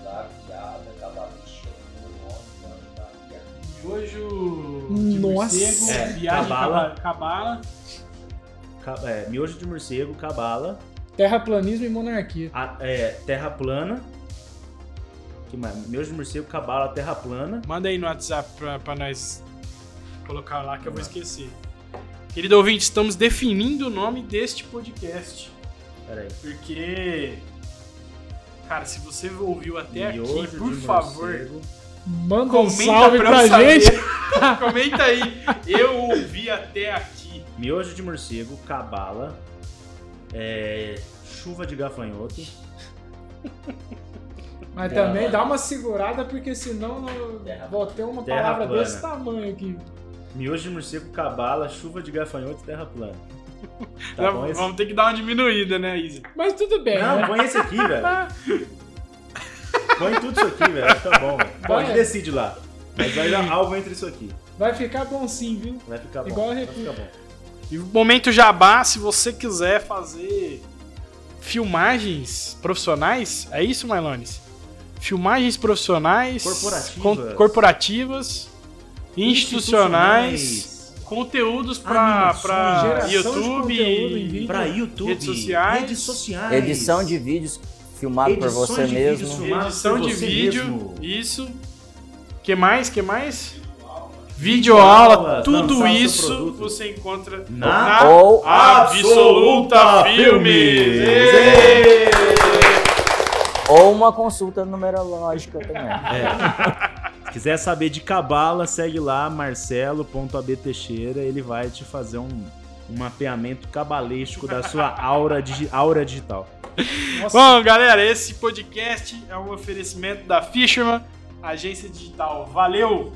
da piada, piada. Miojo de Nossa. morcego, É, viagem cabala. cabala. Ca- é, miojo de morcego, cabala, Terraplanismo e monarquia. a- é, terra plana. que mais? Miojo de morcego, cabala, terra plana. Manda aí no WhatsApp pra, pra nós colocar lá que eu vou esquecer. Querido ouvinte, estamos definindo o nome deste podcast. Pera aí. Porque. Cara, se você ouviu até Miojo aqui, por favor, morcego. Manda um comenta salve pra, pra, gente. comenta aí. Eu ouvi até aqui. Miojo de morcego, cabala, é, chuva de gafanhoto. Mas Terra também dá uma segurada, porque senão Terra vou ter uma Terra palavra plana. desse tamanho aqui. Miojo de morcego, cabala, chuva de gafanhoto e terra plana. Tá Não, bom esse? vamos ter que dar uma diminuída, né, Isa? Mas tudo bem, Não, né? põe esse aqui, velho. Põe tudo isso aqui, velho. Vai ficar bom, velho. Bom, a gente Vai. decide lá. Mas vai dar algo entre isso aqui. Vai ficar bom sim, viu? Vai ficar bom. Igual a vai ficar bom. E o momento jabá, se você quiser fazer filmagens profissionais, é isso, Mailones? Filmagens profissionais, Corporativas. con- corporativas, institucionais, conteúdos para Animações, para YouTube, YouTube, Redes sociais. redes sociais. Edição de vídeos filmado por você de mesmo. edição de vídeo, mesmo. isso. Que mais? Que mais? Videoaula, tudo isso você encontra Na Ou Absoluta Filmes. Ê! Ou uma consulta numerológica também. É. Se quiser saber de cabala, segue lá, marcelo.abteixeira. Ele vai te fazer um, um mapeamento cabalístico da sua aura, digi- aura digital. Nossa, Bom, galera, esse podcast é um oferecimento da Fisherman, agência digital. Valeu!